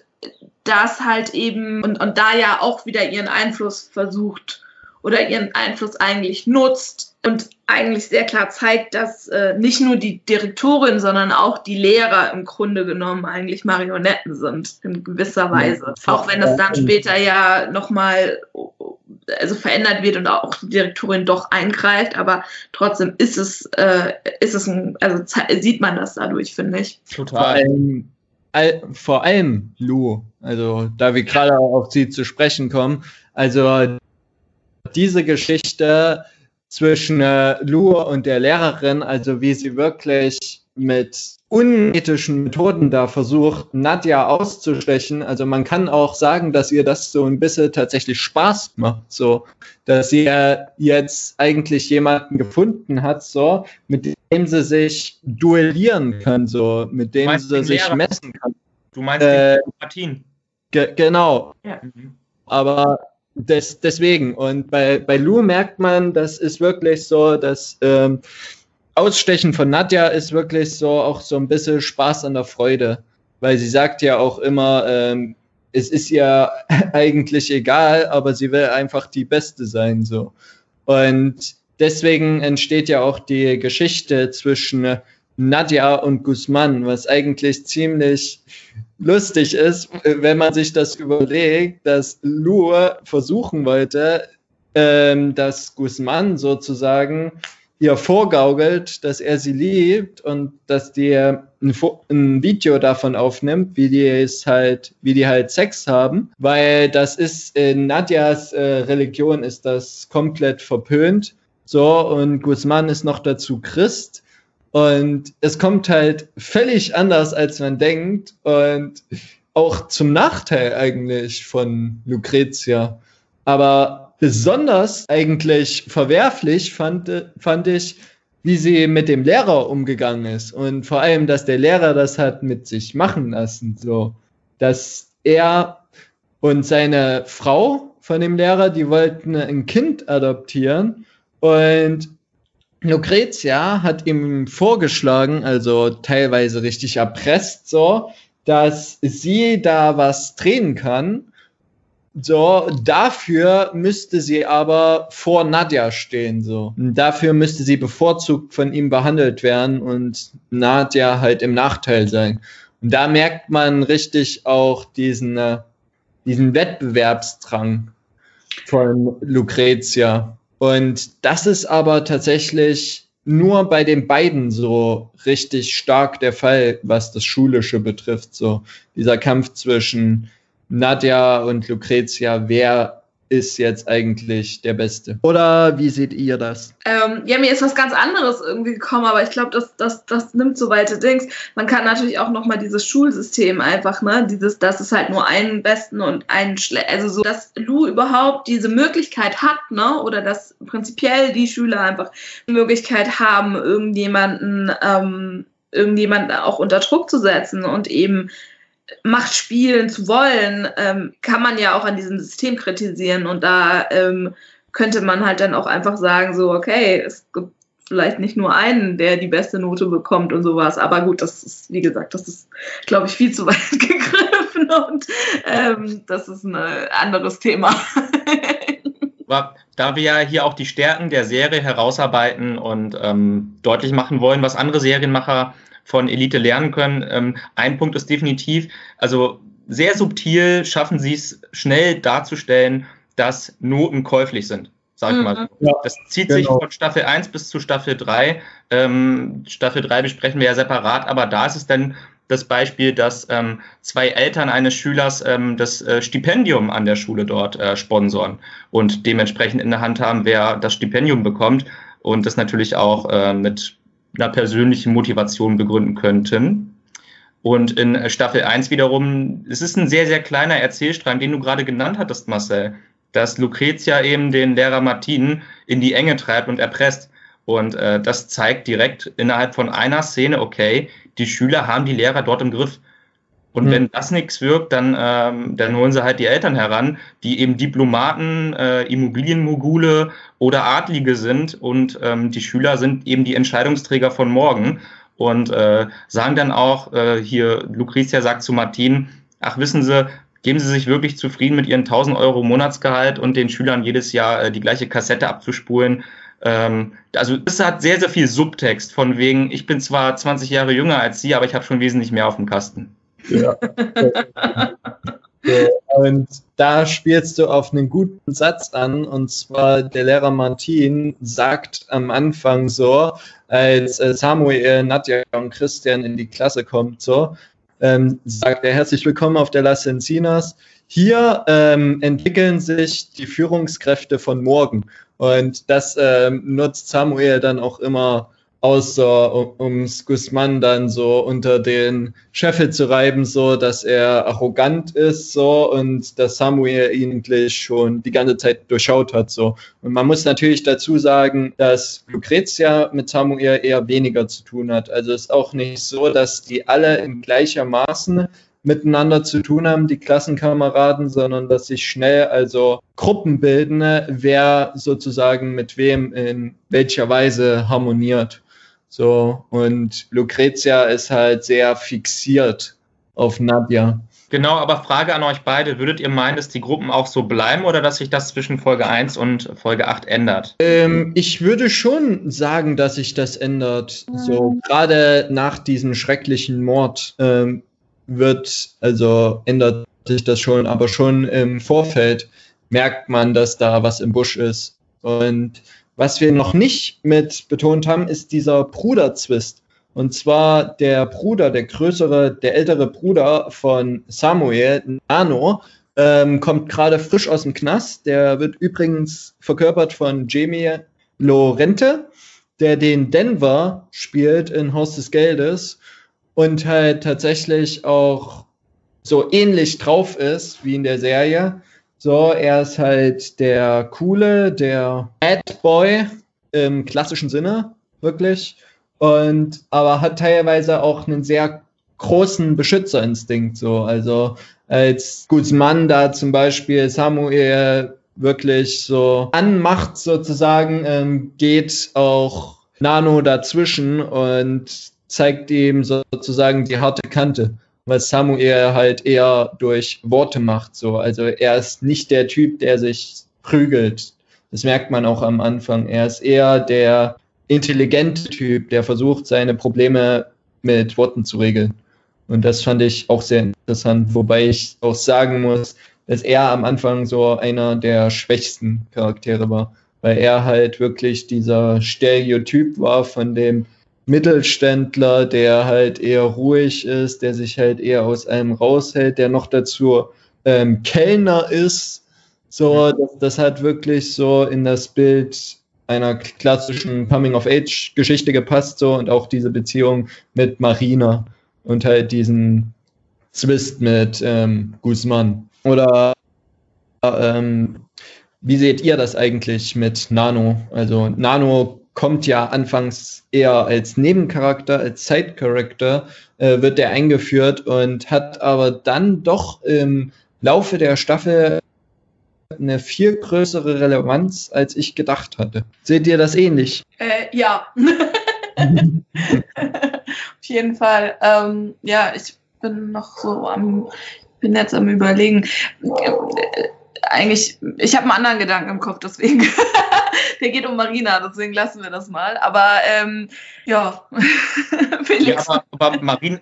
das halt eben, und, und da ja auch wieder ihren Einfluss versucht oder ihren Einfluss eigentlich nutzt und eigentlich sehr klar zeigt, dass äh, nicht nur die Direktorin, sondern auch die Lehrer im Grunde genommen eigentlich Marionetten sind, in gewisser Weise. Ja, auch wenn das dann später ja nochmal also verändert wird und auch die Direktorin doch eingreift, aber trotzdem ist es, äh, ist es ein, also sieht man das dadurch, finde ich. Total. Vor allem, all, vor allem Lou, also da wir gerade auf sie zu sprechen kommen, also diese Geschichte zwischen äh, Lou und der Lehrerin, also wie sie wirklich mit unethischen Methoden da versucht, Nadja auszustechen. Also man kann auch sagen, dass ihr das so ein bisschen tatsächlich Spaß macht, so, dass sie ja jetzt eigentlich jemanden gefunden hat, so, mit dem sie sich duellieren kann, so, mit dem sie sich Lehrer? messen kann. Du meinst äh, Martin? Ge genau. Ja. Aber des, deswegen. Und bei, bei Lou merkt man, das ist wirklich so, dass ähm, Ausstechen von Nadja ist wirklich so auch so ein bisschen Spaß an der Freude, weil sie sagt ja auch immer, ähm, es ist ja eigentlich egal, aber sie will einfach die Beste sein so. Und deswegen entsteht ja auch die Geschichte zwischen Nadja und Guzman, was eigentlich ziemlich lustig ist, wenn man sich das überlegt, dass Lou versuchen wollte, ähm, dass Guzman sozusagen ihr vorgaukelt, dass er sie liebt und dass die ein, ein, Video davon aufnimmt, wie die es halt, wie die halt Sex haben, weil das ist in Nadjas äh, Religion ist das komplett verpönt. So, und Guzman ist noch dazu Christ. Und es kommt halt völlig anders, als man denkt. Und auch zum Nachteil eigentlich von Lucretia. Aber besonders eigentlich verwerflich fand, fand ich, wie sie mit dem Lehrer umgegangen ist. Und vor allem, dass der Lehrer das hat mit sich machen lassen. So, dass er und seine Frau von dem Lehrer, die wollten ein Kind adoptieren. Und Lucretia hat ihm vorgeschlagen, also teilweise richtig erpresst, so, dass sie da was drehen kann so, dafür müsste sie aber vor Nadja stehen, so. Und dafür müsste sie bevorzugt von ihm behandelt werden und Nadja halt im Nachteil sein. Und da merkt man richtig auch diesen, äh, diesen Wettbewerbsdrang von Lucretia. Und das ist aber tatsächlich nur bei den beiden so richtig stark der Fall, was das Schulische betrifft. So dieser Kampf zwischen Nadja und Lucretia, wer ist jetzt eigentlich der Beste? Oder wie seht ihr das? Ähm, ja, mir ist was ganz anderes irgendwie gekommen, aber ich glaube, das, das, das nimmt so weite Dings. Man kann natürlich auch nochmal dieses Schulsystem einfach, ne, dieses, dass es halt nur einen Besten und einen Schle also so, dass Lou überhaupt diese Möglichkeit hat, ne, oder dass prinzipiell die Schüler einfach die Möglichkeit haben, irgendjemanden, ähm, irgendjemanden auch unter Druck zu setzen und eben Macht spielen zu wollen, ähm, kann man ja auch an diesem System kritisieren. Und da ähm, könnte man halt dann auch einfach sagen, so, okay, es gibt vielleicht nicht nur einen, der die beste Note bekommt und sowas, aber gut, das ist, wie gesagt, das ist, glaube ich, viel zu weit gegriffen. Und ähm, das ist ein anderes Thema. da wir ja hier auch die Stärken der Serie herausarbeiten und ähm, deutlich machen wollen, was andere Serienmacher von Elite lernen können. Ähm, ein Punkt ist definitiv, also sehr subtil schaffen sie es schnell darzustellen, dass Noten käuflich sind. Sag ich mhm. mal. Ja, das zieht genau. sich von Staffel 1 bis zu Staffel 3. Ähm, Staffel 3 besprechen wir ja separat, aber da ist es dann das Beispiel, dass ähm, zwei Eltern eines Schülers ähm, das äh, Stipendium an der Schule dort äh, sponsoren und dementsprechend in der Hand haben, wer das Stipendium bekommt und das natürlich auch äh, mit einer persönlichen Motivation begründen könnten. Und in Staffel 1 wiederum, es ist ein sehr, sehr kleiner Erzählstrang, den du gerade genannt hattest, Marcel, dass Lucretia eben den Lehrer Martin in die Enge treibt und erpresst. Und äh, das zeigt direkt innerhalb von einer Szene, okay, die Schüler haben die Lehrer dort im Griff. Und mhm. wenn das nichts wirkt, dann, ähm, dann holen sie halt die Eltern heran, die eben Diplomaten, äh, Immobilienmogule oder Adlige sind und ähm, die Schüler sind eben die Entscheidungsträger von morgen und äh, sagen dann auch, äh, hier, Lucretia sagt zu Martin, ach wissen Sie, geben Sie sich wirklich zufrieden mit Ihren 1000 Euro Monatsgehalt und den Schülern jedes Jahr äh, die gleiche Kassette abzuspulen. Ähm, also es hat sehr, sehr viel Subtext von wegen, ich bin zwar 20 Jahre jünger als Sie, aber ich habe schon wesentlich mehr auf dem Kasten. Ja. und da spielst du auf einen guten Satz an, und zwar der Lehrer Martin sagt am Anfang so, als äh, Samuel, Nadja und Christian in die Klasse kommt, so, ähm, sagt er herzlich willkommen auf der Las Encinas. hier ähm, entwickeln sich die Führungskräfte von morgen. Und das ähm, nutzt Samuel dann auch immer so, um Guzman dann so unter den Scheffel zu reiben, so dass er arrogant ist, so und dass Samuel ihn eigentlich schon die ganze Zeit durchschaut hat, so. Und man muss natürlich dazu sagen, dass Lucrezia mit Samuel eher weniger zu tun hat. Also ist auch nicht so, dass die alle in gleicher Maßen miteinander zu tun haben, die Klassenkameraden, sondern dass sich schnell also Gruppen bilden, wer sozusagen mit wem in welcher Weise harmoniert. So, und Lucrezia ist halt sehr fixiert auf Nadja. Genau, aber Frage an euch beide, würdet ihr meinen, dass die Gruppen auch so bleiben oder dass sich das zwischen Folge 1 und Folge 8 ändert? Ähm, ich würde schon sagen, dass sich das ändert. So, gerade nach diesem schrecklichen Mord ähm, wird, also ändert sich das schon, aber schon im Vorfeld merkt man, dass da was im Busch ist. Und was wir noch nicht mit betont haben, ist dieser Bruderzwist. Und zwar der Bruder, der größere, der ältere Bruder von Samuel, Nano, ähm, kommt gerade frisch aus dem Knast. Der wird übrigens verkörpert von Jamie Lorente, der den Denver spielt in Haus des Geldes und halt tatsächlich auch so ähnlich drauf ist wie in der Serie. So, er ist halt der coole, der Bad Boy im klassischen Sinne, wirklich. Und aber hat teilweise auch einen sehr großen Beschützerinstinkt. So, also als Guzman da zum Beispiel Samuel wirklich so anmacht sozusagen, ähm, geht auch Nano dazwischen und zeigt ihm sozusagen die harte Kante was Samuel halt eher durch Worte macht. So. Also er ist nicht der Typ, der sich prügelt. Das merkt man auch am Anfang. Er ist eher der intelligente Typ, der versucht, seine Probleme mit Worten zu regeln. Und das fand ich auch sehr interessant, wobei ich auch sagen muss, dass er am Anfang so einer der schwächsten Charaktere war, weil er halt wirklich dieser Stereotyp war von dem Mittelständler, der halt eher ruhig ist, der sich halt eher aus einem raushält, der noch dazu ähm, Kellner ist. So, das, das hat wirklich so in das Bild einer klassischen Coming-of-Age-Geschichte gepasst, so und auch diese Beziehung mit Marina und halt diesen Zwist mit ähm, Guzman. Oder ähm, wie seht ihr das eigentlich mit Nano? Also Nano kommt ja anfangs eher als Nebencharakter, als Side-Character, äh, wird der eingeführt und hat aber dann doch im Laufe der Staffel eine viel größere Relevanz, als ich gedacht hatte. Seht ihr das ähnlich? Äh, ja. Auf jeden Fall. Ähm, ja, ich bin noch so am, bin jetzt am überlegen. Äh, eigentlich, ich habe einen anderen Gedanken im Kopf, deswegen. Der geht um Marina, deswegen lassen wir das mal. Aber ähm, ja, Felix. Ja, aber, aber Marina,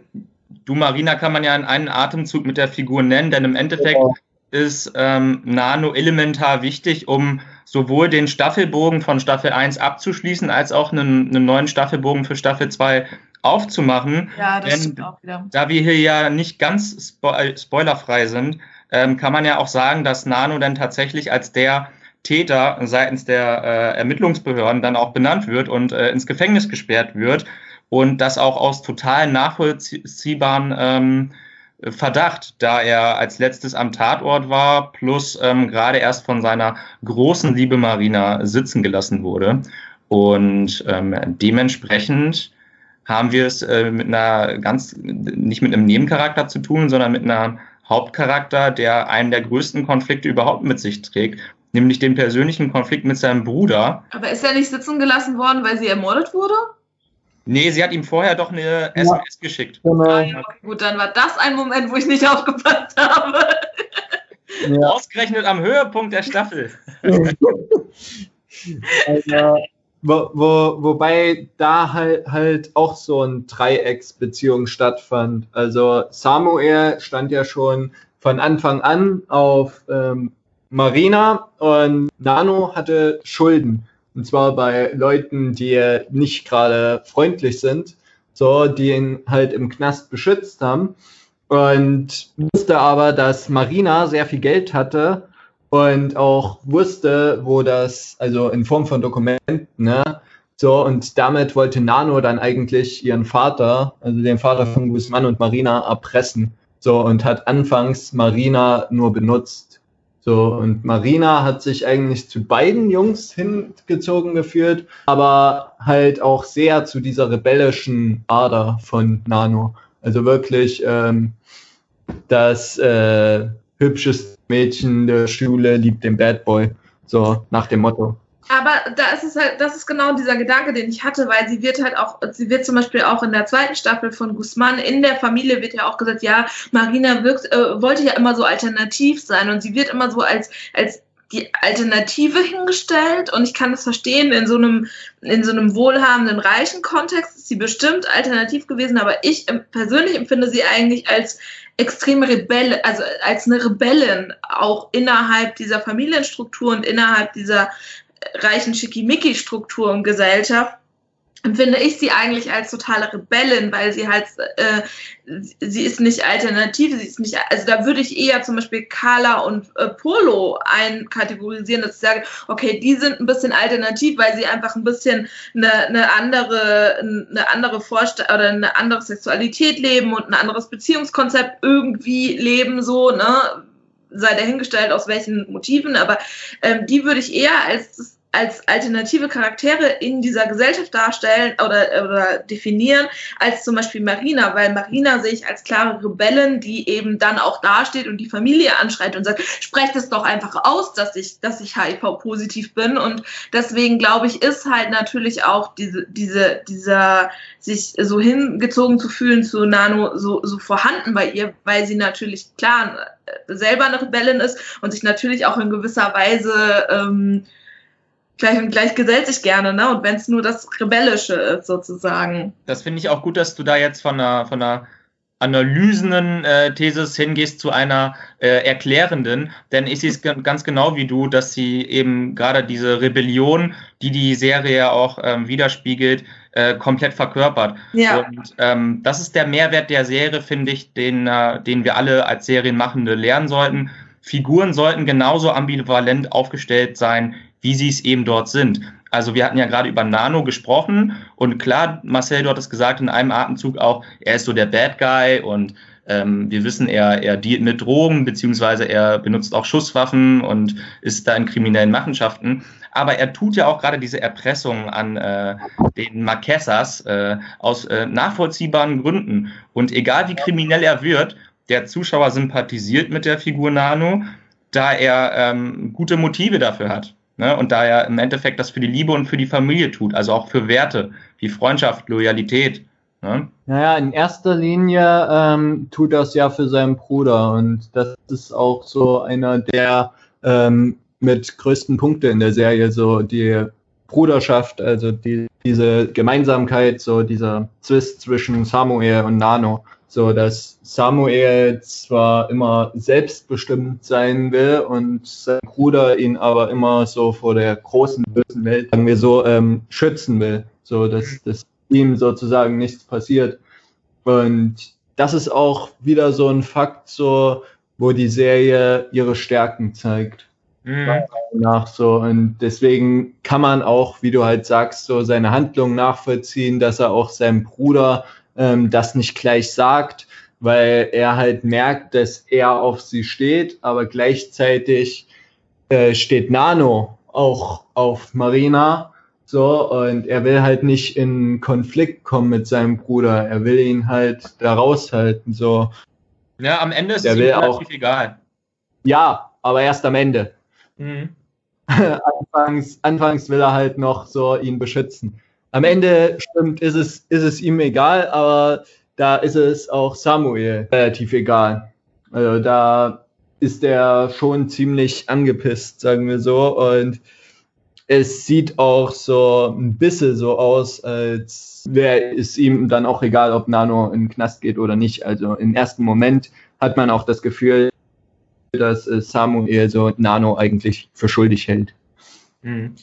du Marina kann man ja in einen Atemzug mit der Figur nennen, denn im Endeffekt ja. ist ähm, Nano elementar wichtig, um sowohl den Staffelbogen von Staffel 1 abzuschließen, als auch einen, einen neuen Staffelbogen für Staffel 2 aufzumachen. Ja, das Denn, stimmt auch wieder. Da wir hier ja nicht ganz spo spoilerfrei sind, ähm, kann man ja auch sagen, dass Nano dann tatsächlich als der Täter seitens der äh, Ermittlungsbehörden dann auch benannt wird und äh, ins Gefängnis gesperrt wird und das auch aus total nachvollziehbaren ähm, Verdacht, da er als letztes am Tatort war, plus ähm, gerade erst von seiner großen Liebe Marina sitzen gelassen wurde. Und ähm, dementsprechend haben wir es äh, mit einer ganz, nicht mit einem Nebencharakter zu tun, sondern mit einer Hauptcharakter, der einen der größten Konflikte überhaupt mit sich trägt, nämlich den persönlichen Konflikt mit seinem Bruder. Aber ist er nicht sitzen gelassen worden, weil sie ermordet wurde? Nee, sie hat ihm vorher doch eine SMS ja. geschickt. Genau. Ah, ja, okay, gut, dann war das ein Moment, wo ich nicht aufgepasst habe. Ja. Ausgerechnet am Höhepunkt der Staffel. also, wo, wo, wobei da halt, halt auch so ein Dreiecksbeziehung stattfand. Also Samuel stand ja schon von Anfang an auf ähm, Marina und Nano hatte Schulden. Und zwar bei Leuten, die nicht gerade freundlich sind, so, die ihn halt im Knast beschützt haben. und wusste aber, dass Marina sehr viel Geld hatte und auch wusste, wo das, also in Form von Dokumenten, ne? So, und damit wollte Nano dann eigentlich ihren Vater, also den Vater von Guzman und Marina, erpressen. So, und hat anfangs Marina nur benutzt. So, und Marina hat sich eigentlich zu beiden Jungs hingezogen geführt, aber halt auch sehr zu dieser rebellischen Ader von Nano. Also wirklich ähm, das äh, hübscheste Mädchen der Schule liebt den Bad Boy. So nach dem Motto. Aber da ist es halt, das ist genau dieser Gedanke, den ich hatte, weil sie wird halt auch, sie wird zum Beispiel auch in der zweiten Staffel von Guzman in der Familie wird ja auch gesagt, ja, Marina wirkt, äh, wollte ja immer so alternativ sein und sie wird immer so als, als die Alternative hingestellt. Und ich kann das verstehen, in so einem, in so einem wohlhabenden, reichen Kontext ist sie bestimmt alternativ gewesen, aber ich persönlich empfinde sie eigentlich als extreme Rebelle, also als eine Rebellin auch innerhalb dieser Familienstruktur und innerhalb dieser reichen Schickimicki-Struktur und Gesellschaft empfinde ich sie eigentlich als totale Rebellin, weil sie halt, äh, sie ist nicht alternativ, sie ist nicht, also da würde ich eher zum Beispiel Carla und äh, Polo einkategorisieren, dass ich sage, okay, die sind ein bisschen alternativ, weil sie einfach ein bisschen eine, eine andere, eine andere Vorstellung oder eine andere Sexualität leben und ein anderes Beziehungskonzept irgendwie leben, so, ne, sei dahingestellt, aus welchen Motiven, aber ähm, die würde ich eher als als alternative Charaktere in dieser Gesellschaft darstellen oder, oder definieren, als zum Beispiel Marina, weil Marina sehe ich als klare Rebellin, die eben dann auch dasteht und die Familie anschreit und sagt, sprecht es doch einfach aus, dass ich, dass ich HIV-positiv bin. Und deswegen glaube ich, ist halt natürlich auch diese, diese, dieser, sich so hingezogen zu fühlen zu Nano so, so vorhanden bei ihr, weil sie natürlich klar äh, selber eine Rebellin ist und sich natürlich auch in gewisser Weise ähm, gleich und gleich gesellt sich gerne, ne? Und wenn es nur das Rebellische ist, sozusagen. Das finde ich auch gut, dass du da jetzt von einer, von einer analysenden äh, Thesis hingehst zu einer äh, erklärenden, denn ich sehe es ganz genau wie du, dass sie eben gerade diese Rebellion, die die Serie ja auch ähm, widerspiegelt, äh, komplett verkörpert. Ja. Und ähm, das ist der Mehrwert der Serie, finde ich, den, äh, den wir alle als Serienmachende lernen sollten. Figuren sollten genauso ambivalent aufgestellt sein wie sie es eben dort sind. Also wir hatten ja gerade über Nano gesprochen und klar, Marcel, du hattest gesagt in einem Atemzug auch, er ist so der Bad Guy und ähm, wir wissen, er, er dealt mit Drogen, beziehungsweise er benutzt auch Schusswaffen und ist da in kriminellen Machenschaften. Aber er tut ja auch gerade diese Erpressung an äh, den Marquesas äh, aus äh, nachvollziehbaren Gründen. Und egal wie kriminell er wird, der Zuschauer sympathisiert mit der Figur Nano, da er ähm, gute Motive dafür hat. Ne? Und da er im Endeffekt das für die Liebe und für die Familie tut, also auch für Werte wie Freundschaft, Loyalität. Ne? Naja, in erster Linie ähm, tut das ja für seinen Bruder und das ist auch so einer der ähm, mit größten Punkte in der Serie, so die Bruderschaft, also die, diese Gemeinsamkeit, so dieser Zwist zwischen Samuel und Nano so dass Samuel zwar immer selbstbestimmt sein will und sein Bruder ihn aber immer so vor der großen bösen Welt, sagen wir so, ähm, schützen will, so dass, dass ihm sozusagen nichts passiert. Und das ist auch wieder so ein Fakt, so wo die Serie ihre Stärken zeigt. Mhm. Nach so und deswegen kann man auch, wie du halt sagst, so seine Handlungen nachvollziehen, dass er auch seinem Bruder ähm, das nicht gleich sagt, weil er halt merkt, dass er auf sie steht, aber gleichzeitig äh, steht Nano auch auf Marina. So, und er will halt nicht in Konflikt kommen mit seinem Bruder. Er will ihn halt da raushalten. So. Ja, am Ende ist es ihm relativ egal. Ja, aber erst am Ende. Mhm. anfangs, anfangs will er halt noch so ihn beschützen. Am Ende stimmt, ist es, ist es ihm egal, aber da ist es auch Samuel relativ egal. Also da ist er schon ziemlich angepisst, sagen wir so. Und es sieht auch so ein bisschen so aus, als wäre es ihm dann auch egal, ob Nano in den Knast geht oder nicht. Also im ersten Moment hat man auch das Gefühl, dass Samuel so Nano eigentlich für schuldig hält. Mhm.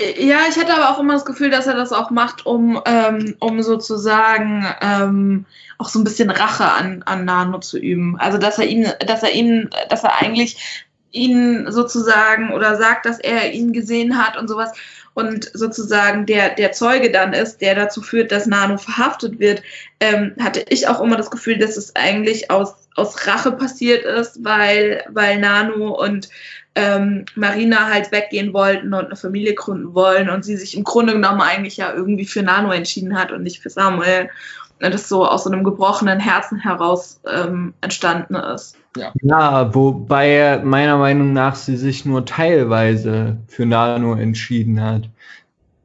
Ja, ich hatte aber auch immer das Gefühl, dass er das auch macht, um, ähm, um sozusagen ähm, auch so ein bisschen Rache an, an Nano zu üben. Also dass er ihn, dass er ihn, dass er eigentlich ihn sozusagen oder sagt, dass er ihn gesehen hat und sowas und sozusagen der, der Zeuge dann ist, der dazu führt, dass Nano verhaftet wird, ähm, hatte ich auch immer das Gefühl, dass es eigentlich aus, aus Rache passiert ist, weil, weil Nano und ähm, Marina halt weggehen wollten und eine Familie gründen wollen und sie sich im Grunde genommen eigentlich ja irgendwie für Nano entschieden hat und nicht für Samuel. Und das so aus so einem gebrochenen Herzen heraus ähm, entstanden ist. Ja. ja, wobei meiner Meinung nach sie sich nur teilweise für Nano entschieden hat.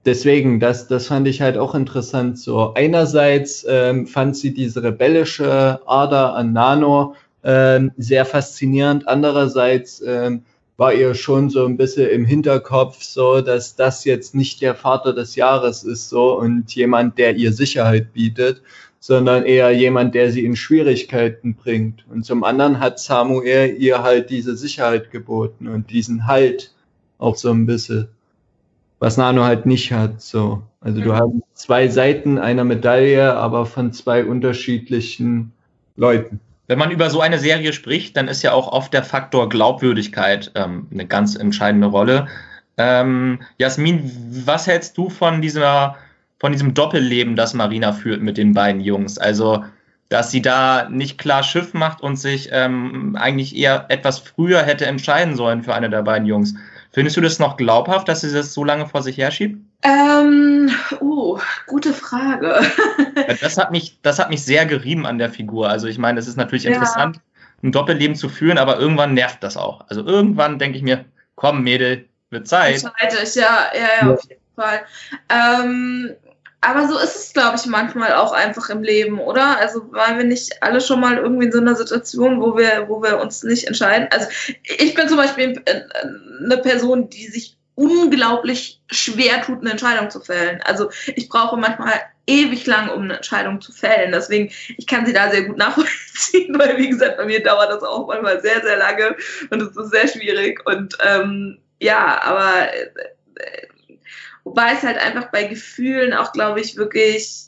Deswegen, das, das fand ich halt auch interessant. So einerseits ähm, fand sie diese rebellische Ader an Nano ähm, sehr faszinierend. Andererseits ähm, war ihr schon so ein bisschen im Hinterkopf so, dass das jetzt nicht der Vater des Jahres ist so und jemand, der ihr Sicherheit bietet, sondern eher jemand, der sie in Schwierigkeiten bringt. Und zum anderen hat Samuel ihr halt diese Sicherheit geboten und diesen Halt auch so ein bisschen, was Nano halt nicht hat. So, also du hast zwei Seiten einer Medaille, aber von zwei unterschiedlichen Leuten. Wenn man über so eine Serie spricht, dann ist ja auch oft der Faktor Glaubwürdigkeit ähm, eine ganz entscheidende Rolle. Ähm, Jasmin, was hältst du von dieser, von diesem Doppelleben, das Marina führt mit den beiden Jungs? Also, dass sie da nicht klar Schiff macht und sich ähm, eigentlich eher etwas früher hätte entscheiden sollen für eine der beiden Jungs. Findest du das noch glaubhaft, dass sie das so lange vor sich herschiebt? Ähm, oh, gute Frage. das, hat mich, das hat mich sehr gerieben an der Figur. Also ich meine, es ist natürlich ja. interessant, ein Doppelleben zu führen, aber irgendwann nervt das auch. Also irgendwann denke ich mir, komm Mädel, wird Zeit. Zeitig, ja, ja, ja, auf jeden Fall. Ähm, aber so ist es, glaube ich, manchmal auch einfach im Leben, oder? Also waren wir nicht alle schon mal irgendwie in so einer Situation, wo wir, wo wir uns nicht entscheiden? Also ich bin zum Beispiel eine Person, die sich unglaublich schwer tut, eine Entscheidung zu fällen. Also ich brauche manchmal ewig lang, um eine Entscheidung zu fällen. Deswegen, ich kann sie da sehr gut nachvollziehen, weil wie gesagt, bei mir dauert das auch manchmal sehr, sehr lange und es ist sehr schwierig. Und ähm, ja, aber äh, Wobei es halt einfach bei Gefühlen auch, glaube ich, wirklich,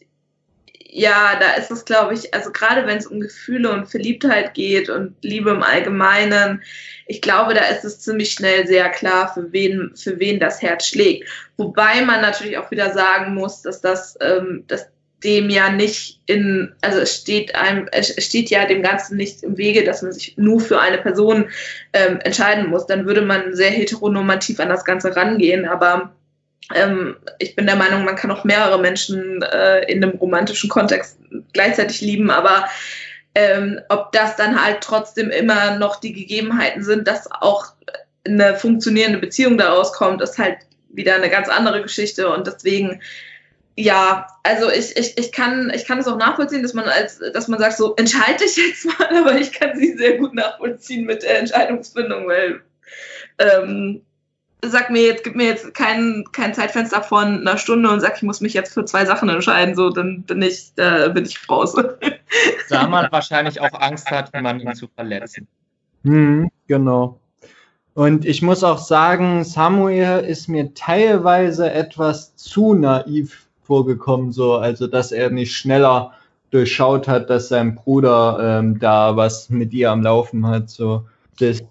ja, da ist es, glaube ich, also gerade wenn es um Gefühle und Verliebtheit geht und Liebe im Allgemeinen, ich glaube, da ist es ziemlich schnell sehr klar, für wen, für wen das Herz schlägt. Wobei man natürlich auch wieder sagen muss, dass das, ähm, dass dem ja nicht in, also es steht einem, es steht ja dem Ganzen nicht im Wege, dass man sich nur für eine Person ähm, entscheiden muss. Dann würde man sehr heteronormativ an das Ganze rangehen, aber ähm, ich bin der Meinung, man kann auch mehrere Menschen äh, in einem romantischen Kontext gleichzeitig lieben, aber ähm, ob das dann halt trotzdem immer noch die Gegebenheiten sind, dass auch eine funktionierende Beziehung daraus kommt, ist halt wieder eine ganz andere Geschichte und deswegen ja, also ich, ich, ich kann ich kann es auch nachvollziehen, dass man als dass man sagt so entscheide ich jetzt mal, aber ich kann sie sehr gut nachvollziehen mit der Entscheidungsfindung, weil ähm, sag mir jetzt, gib mir jetzt kein, kein Zeitfenster von einer Stunde und sag, ich muss mich jetzt für zwei Sachen entscheiden, so, dann bin ich, äh, bin ich raus. Da man wahrscheinlich auch Angst hat, jemanden zu verletzen. Hm, genau. Und ich muss auch sagen, Samuel ist mir teilweise etwas zu naiv vorgekommen, so, also dass er nicht schneller durchschaut hat, dass sein Bruder ähm, da was mit ihr am Laufen hat. So, das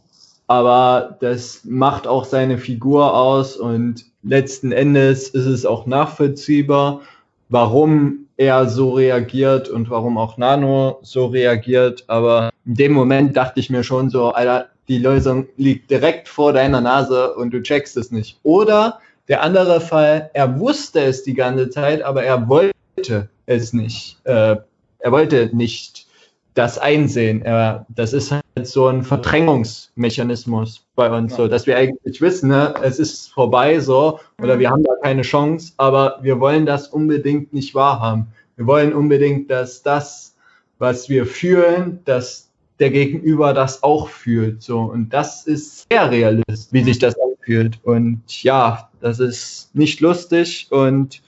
aber das macht auch seine Figur aus und letzten Endes ist es auch nachvollziehbar, warum er so reagiert und warum auch Nano so reagiert. Aber in dem Moment dachte ich mir schon so, Alter, die Lösung liegt direkt vor deiner Nase und du checkst es nicht. Oder der andere Fall, er wusste es die ganze Zeit, aber er wollte es nicht. Äh, er wollte nicht das einsehen. Er, das ist so ein Verdrängungsmechanismus bei uns, ja. so dass wir eigentlich wissen, ne, es ist vorbei so oder wir haben da keine Chance, aber wir wollen das unbedingt nicht wahrhaben. Wir wollen unbedingt, dass das, was wir fühlen, dass der Gegenüber das auch fühlt. So und das ist sehr realistisch, wie sich das anfühlt. Und ja, das ist nicht lustig und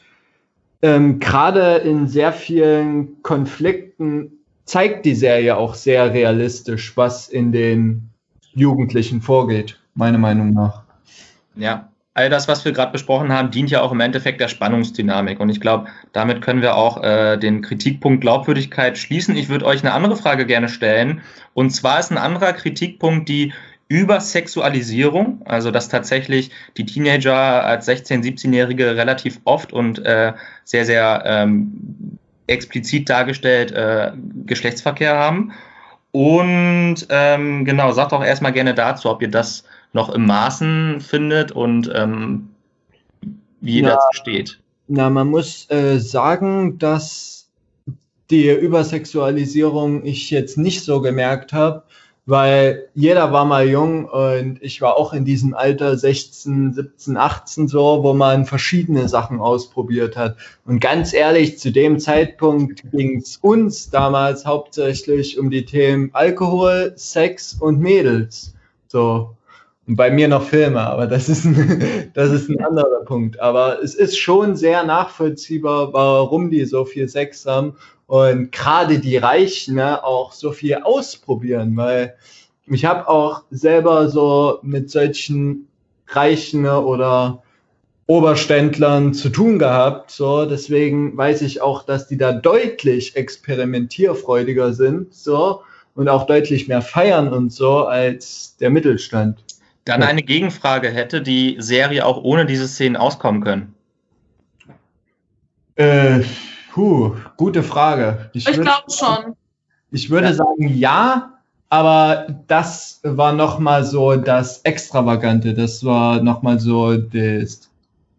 ähm, gerade in sehr vielen Konflikten zeigt die Serie auch sehr realistisch, was in den Jugendlichen vorgeht, meiner Meinung nach. Ja, all das, was wir gerade besprochen haben, dient ja auch im Endeffekt der Spannungsdynamik. Und ich glaube, damit können wir auch äh, den Kritikpunkt Glaubwürdigkeit schließen. Ich würde euch eine andere Frage gerne stellen. Und zwar ist ein anderer Kritikpunkt die Übersexualisierung, also dass tatsächlich die Teenager als 16-, 17-Jährige relativ oft und äh, sehr, sehr ähm, explizit dargestellt äh, Geschlechtsverkehr haben. Und ähm, genau, sagt auch erstmal gerne dazu, ob ihr das noch im Maßen findet und ähm, wie ihr Na, dazu steht. Na, man muss äh, sagen, dass die Übersexualisierung ich jetzt nicht so gemerkt habe, weil jeder war mal jung und ich war auch in diesem Alter 16, 17, 18 so, wo man verschiedene Sachen ausprobiert hat. Und ganz ehrlich, zu dem Zeitpunkt ging es uns damals hauptsächlich um die Themen Alkohol, Sex und Mädels. So. Und bei mir noch Filme, aber das ist ein, das ist ein anderer Punkt. Aber es ist schon sehr nachvollziehbar, warum die so viel Sex haben und gerade die Reichen ne, auch so viel ausprobieren, weil ich habe auch selber so mit solchen Reichen oder Oberständlern zu tun gehabt. So, deswegen weiß ich auch, dass die da deutlich experimentierfreudiger sind, so und auch deutlich mehr feiern und so als der Mittelstand. Dann eine Gegenfrage hätte die Serie auch ohne diese Szenen auskommen können. Äh, puh, gute Frage. Ich, ich glaube schon. Ich würde ja. sagen ja, aber das war nochmal so das Extravagante. Das war nochmal so das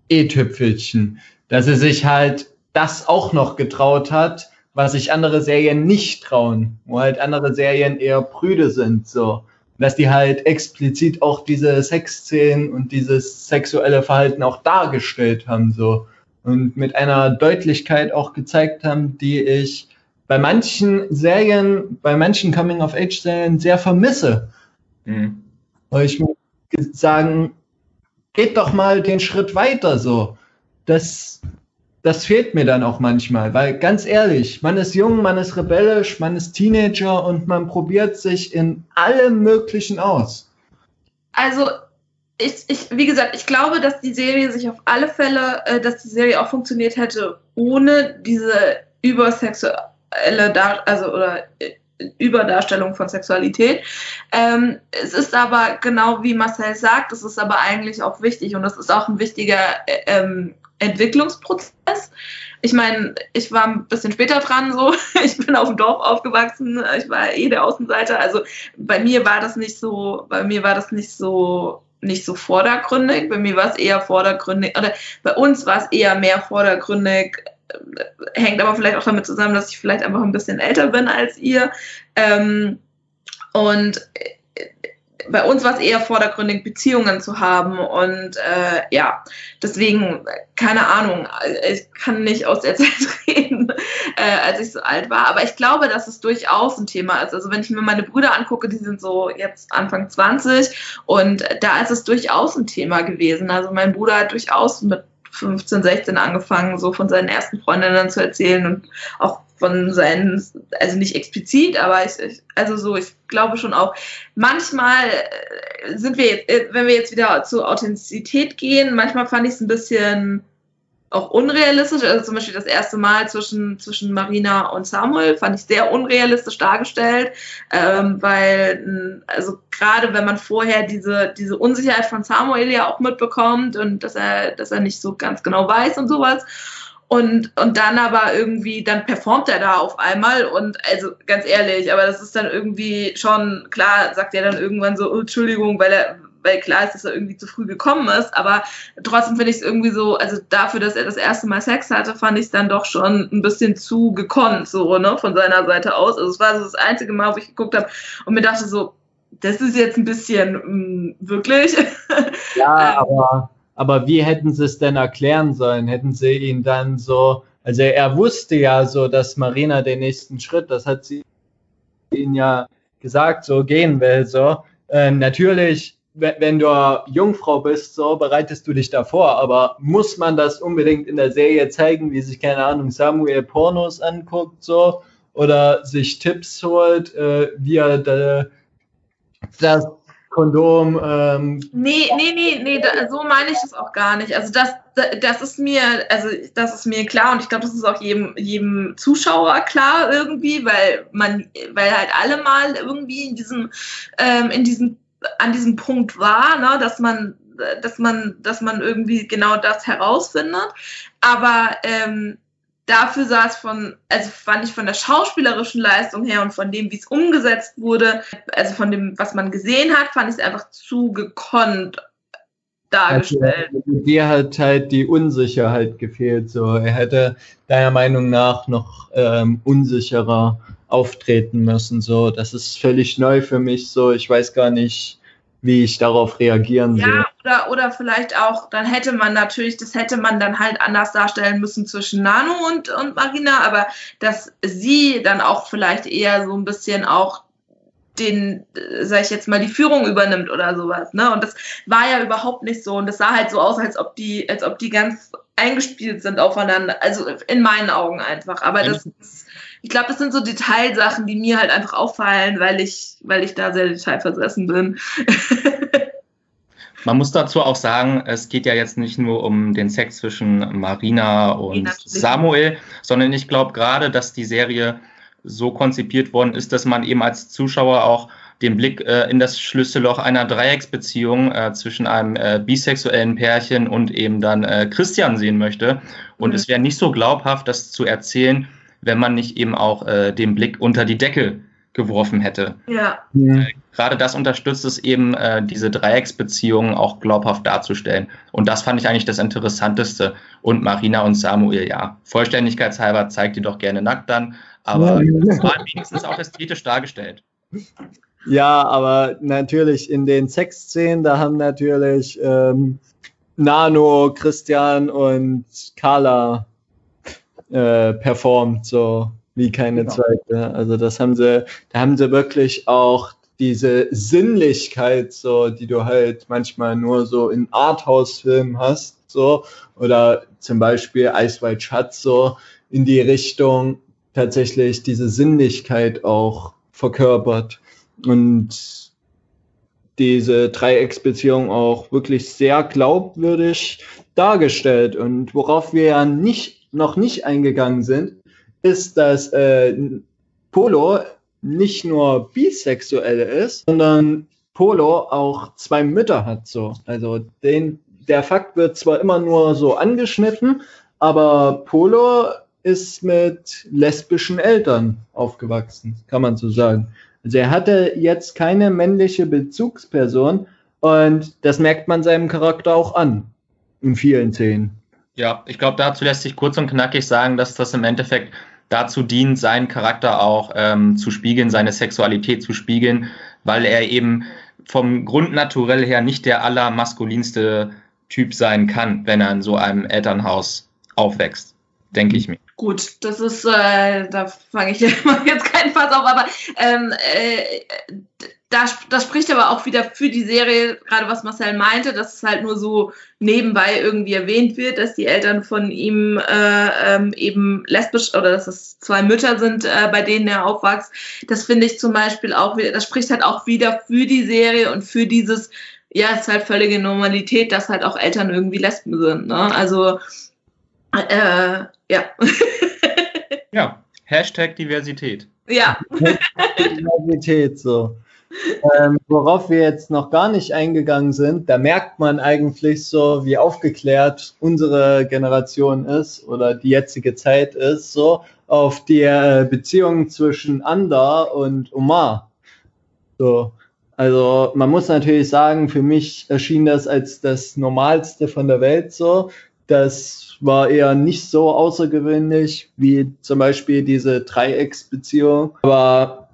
E-Tüpfelchen, dass sie sich halt das auch noch getraut hat, was sich andere Serien nicht trauen, wo halt andere Serien eher prüde sind, so. Dass die halt explizit auch diese Sexszenen und dieses sexuelle Verhalten auch dargestellt haben, so und mit einer Deutlichkeit auch gezeigt haben, die ich bei manchen Serien, bei manchen Coming-of-Age-Serien sehr vermisse. Mhm. Weil ich muss sagen, geht doch mal den Schritt weiter so. Das, das fehlt mir dann auch manchmal, weil ganz ehrlich, man ist jung, man ist rebellisch, man ist Teenager und man probiert sich in allem Möglichen aus. Also ich, ich, wie gesagt, ich glaube, dass die Serie sich auf alle Fälle, äh, dass die Serie auch funktioniert hätte, ohne diese übersexuelle Dar also oder äh, Überdarstellung von Sexualität. Ähm, es ist aber genau wie Marcel sagt, es ist aber eigentlich auch wichtig und es ist auch ein wichtiger äh, ähm, Entwicklungsprozess. Ich meine, ich war ein bisschen später dran, so. Ich bin auf dem Dorf aufgewachsen. Ich war eh der Außenseiter. Also bei mir war das nicht so, bei mir war das nicht so nicht so vordergründig. Bei mir war es eher vordergründig, oder bei uns war es eher mehr vordergründig. Äh, hängt aber vielleicht auch damit zusammen, dass ich vielleicht einfach ein bisschen älter bin als ihr. Ähm, und äh, bei uns war es eher vordergründig, Beziehungen zu haben. Und äh, ja, deswegen, keine Ahnung, ich kann nicht aus der Zeit reden, äh, als ich so alt war. Aber ich glaube, dass es durchaus ein Thema ist. Also wenn ich mir meine Brüder angucke, die sind so jetzt Anfang 20 und da ist es durchaus ein Thema gewesen. Also mein Bruder hat durchaus mit 15, 16 angefangen, so von seinen ersten Freundinnen zu erzählen und auch von seinen, also nicht explizit, aber ich, ich, also so, ich glaube schon auch, manchmal äh, sind wir jetzt, äh, wenn wir jetzt wieder zur Authentizität gehen, manchmal fand ich es ein bisschen auch unrealistisch. Also zum Beispiel das erste Mal zwischen, zwischen Marina und Samuel fand ich sehr unrealistisch dargestellt, ähm, weil, also gerade wenn man vorher diese, diese Unsicherheit von Samuel ja auch mitbekommt und dass er, dass er nicht so ganz genau weiß und sowas. Und, und dann aber irgendwie, dann performt er da auf einmal und also ganz ehrlich, aber das ist dann irgendwie schon, klar, sagt er dann irgendwann so, oh, Entschuldigung, weil er, weil klar ist, dass er irgendwie zu früh gekommen ist, aber trotzdem finde ich es irgendwie so, also dafür, dass er das erste Mal Sex hatte, fand ich es dann doch schon ein bisschen zu gekonnt, so, ne, von seiner Seite aus. Also es war so das einzige Mal, wo ich geguckt habe und mir dachte so, das ist jetzt ein bisschen mh, mm, wirklich. Ja, ähm, aber aber wie hätten sie es denn erklären sollen? Hätten sie ihn dann so, also er wusste ja so, dass Marina den nächsten Schritt, das hat sie ihn ja gesagt, so gehen will, so. Äh, natürlich, wenn du Jungfrau bist, so bereitest du dich davor, aber muss man das unbedingt in der Serie zeigen, wie sich, keine Ahnung, Samuel Pornos anguckt, so, oder sich Tipps holt, äh, wie er da, das Kondom. Ähm, Nee, nee, nee, nee, da, so meine ich das auch gar nicht. Also das, das ist mir, also das ist mir klar und ich glaube, das ist auch jedem, jedem Zuschauer klar irgendwie, weil man, weil halt alle mal irgendwie in diesem, ähm, in diesem, an diesem Punkt war, ne, dass man, dass man, dass man irgendwie genau das herausfindet. Aber ähm, dafür sah es von, also fand ich von der schauspielerischen Leistung her und von dem, wie es umgesetzt wurde, also von dem, was man gesehen hat, fand ich es einfach zu gekonnt dargestellt. Also, dir hat halt die Unsicherheit gefehlt. So, er hätte deiner Meinung nach noch ähm, unsicherer auftreten müssen. So, das ist völlig neu für mich. So, ich weiß gar nicht, wie ich darauf reagieren soll. Ja, oder, oder vielleicht auch, dann hätte man natürlich, das hätte man dann halt anders darstellen müssen zwischen Nano und, und Marina, aber dass sie dann auch vielleicht eher so ein bisschen auch den, sag ich jetzt mal, die Führung übernimmt oder sowas, ne? Und das war ja überhaupt nicht so. Und das sah halt so aus, als ob die, als ob die ganz eingespielt sind aufeinander. Also in meinen Augen einfach. Aber das ist, ich glaube, das sind so Detailsachen, die mir halt einfach auffallen, weil ich, weil ich da sehr detailversessen bin. Man muss dazu auch sagen, es geht ja jetzt nicht nur um den Sex zwischen Marina und Nee, Samuel, sondern ich glaube gerade, dass die Serie so konzipiert worden ist, dass man eben als Zuschauer auch den Blick äh, in das Schlüsselloch einer Dreiecksbeziehung äh, zwischen einem äh, bisexuellen Pärchen und eben dann äh, Christian sehen möchte. Und Mhm. es wäre nicht so glaubhaft, das zu erzählen, wenn man nicht eben auch äh, den Blick unter die Decke geworfen hätte. ja. Hm. Gerade das unterstützt es eben, äh, diese Dreiecksbeziehungen auch glaubhaft darzustellen. Und das fand ich eigentlich das Interessanteste. Und Marina und Samuel, ja, vollständigkeitshalber zeigt die doch gerne nackt dann, aber Ja. es war wenigstens auch ästhetisch dargestellt. Ja, aber natürlich in den Sexszenen, da haben natürlich ähm, Nano, Christian und Carla äh, performt, so wie keine Genau. zweite. Also das haben sie, da haben sie wirklich auch diese Sinnlichkeit, so, die du halt manchmal nur so in Arthouse-Filmen hast, so, oder zum Beispiel White Shut, so in die Richtung tatsächlich diese Sinnlichkeit auch verkörpert und diese Dreiecksbeziehung auch wirklich sehr glaubwürdig dargestellt. Und worauf wir ja nicht, noch nicht eingegangen sind, ist, dass äh, Polo nicht nur bisexuell ist, sondern Polo auch zwei Mütter hat. So. Also den, der Fakt wird zwar immer nur so angeschnitten, aber Polo ist mit lesbischen Eltern aufgewachsen, kann man so sagen. Also er hatte jetzt keine männliche Bezugsperson und das merkt man seinem Charakter auch an. In vielen Szenen. Ja, ich glaube, dazu lässt sich kurz und knackig sagen, dass das im Endeffekt dazu dient, seinen Charakter auch ähm, zu spiegeln, seine Sexualität zu spiegeln, weil er eben vom Grundnaturell her nicht der allermaskulinste Typ sein kann, wenn er in so einem Elternhaus aufwächst, denke ich mir. Gut, das ist, äh, da fange ich jetzt keinen Fass auf, aber ähm, äh, da, das spricht aber auch wieder für die Serie, gerade was Marcel meinte, dass es halt nur so nebenbei irgendwie erwähnt wird, dass die Eltern von ihm äh, ähm, eben lesbisch oder dass es zwei Mütter sind, äh, bei denen er aufwächst. Das finde ich zum Beispiel auch wieder, das spricht halt auch wieder für die Serie und für dieses, ja, es ist halt völlige Normalität, dass halt auch Eltern irgendwie Lesben sind. Ne? Also, äh, ja. Ja, Hashtag Diversität. ja. Diversität so. Ähm, worauf wir jetzt noch gar nicht eingegangen sind, da merkt man eigentlich so, wie aufgeklärt unsere Generation ist oder die jetzige Zeit ist, so auf die äh, Beziehung zwischen Anda und Omar. So. Also man muss natürlich sagen, für mich erschien das als das Normalste von der Welt so. Das war eher nicht so außergewöhnlich wie zum Beispiel diese Dreiecksbeziehung. Aber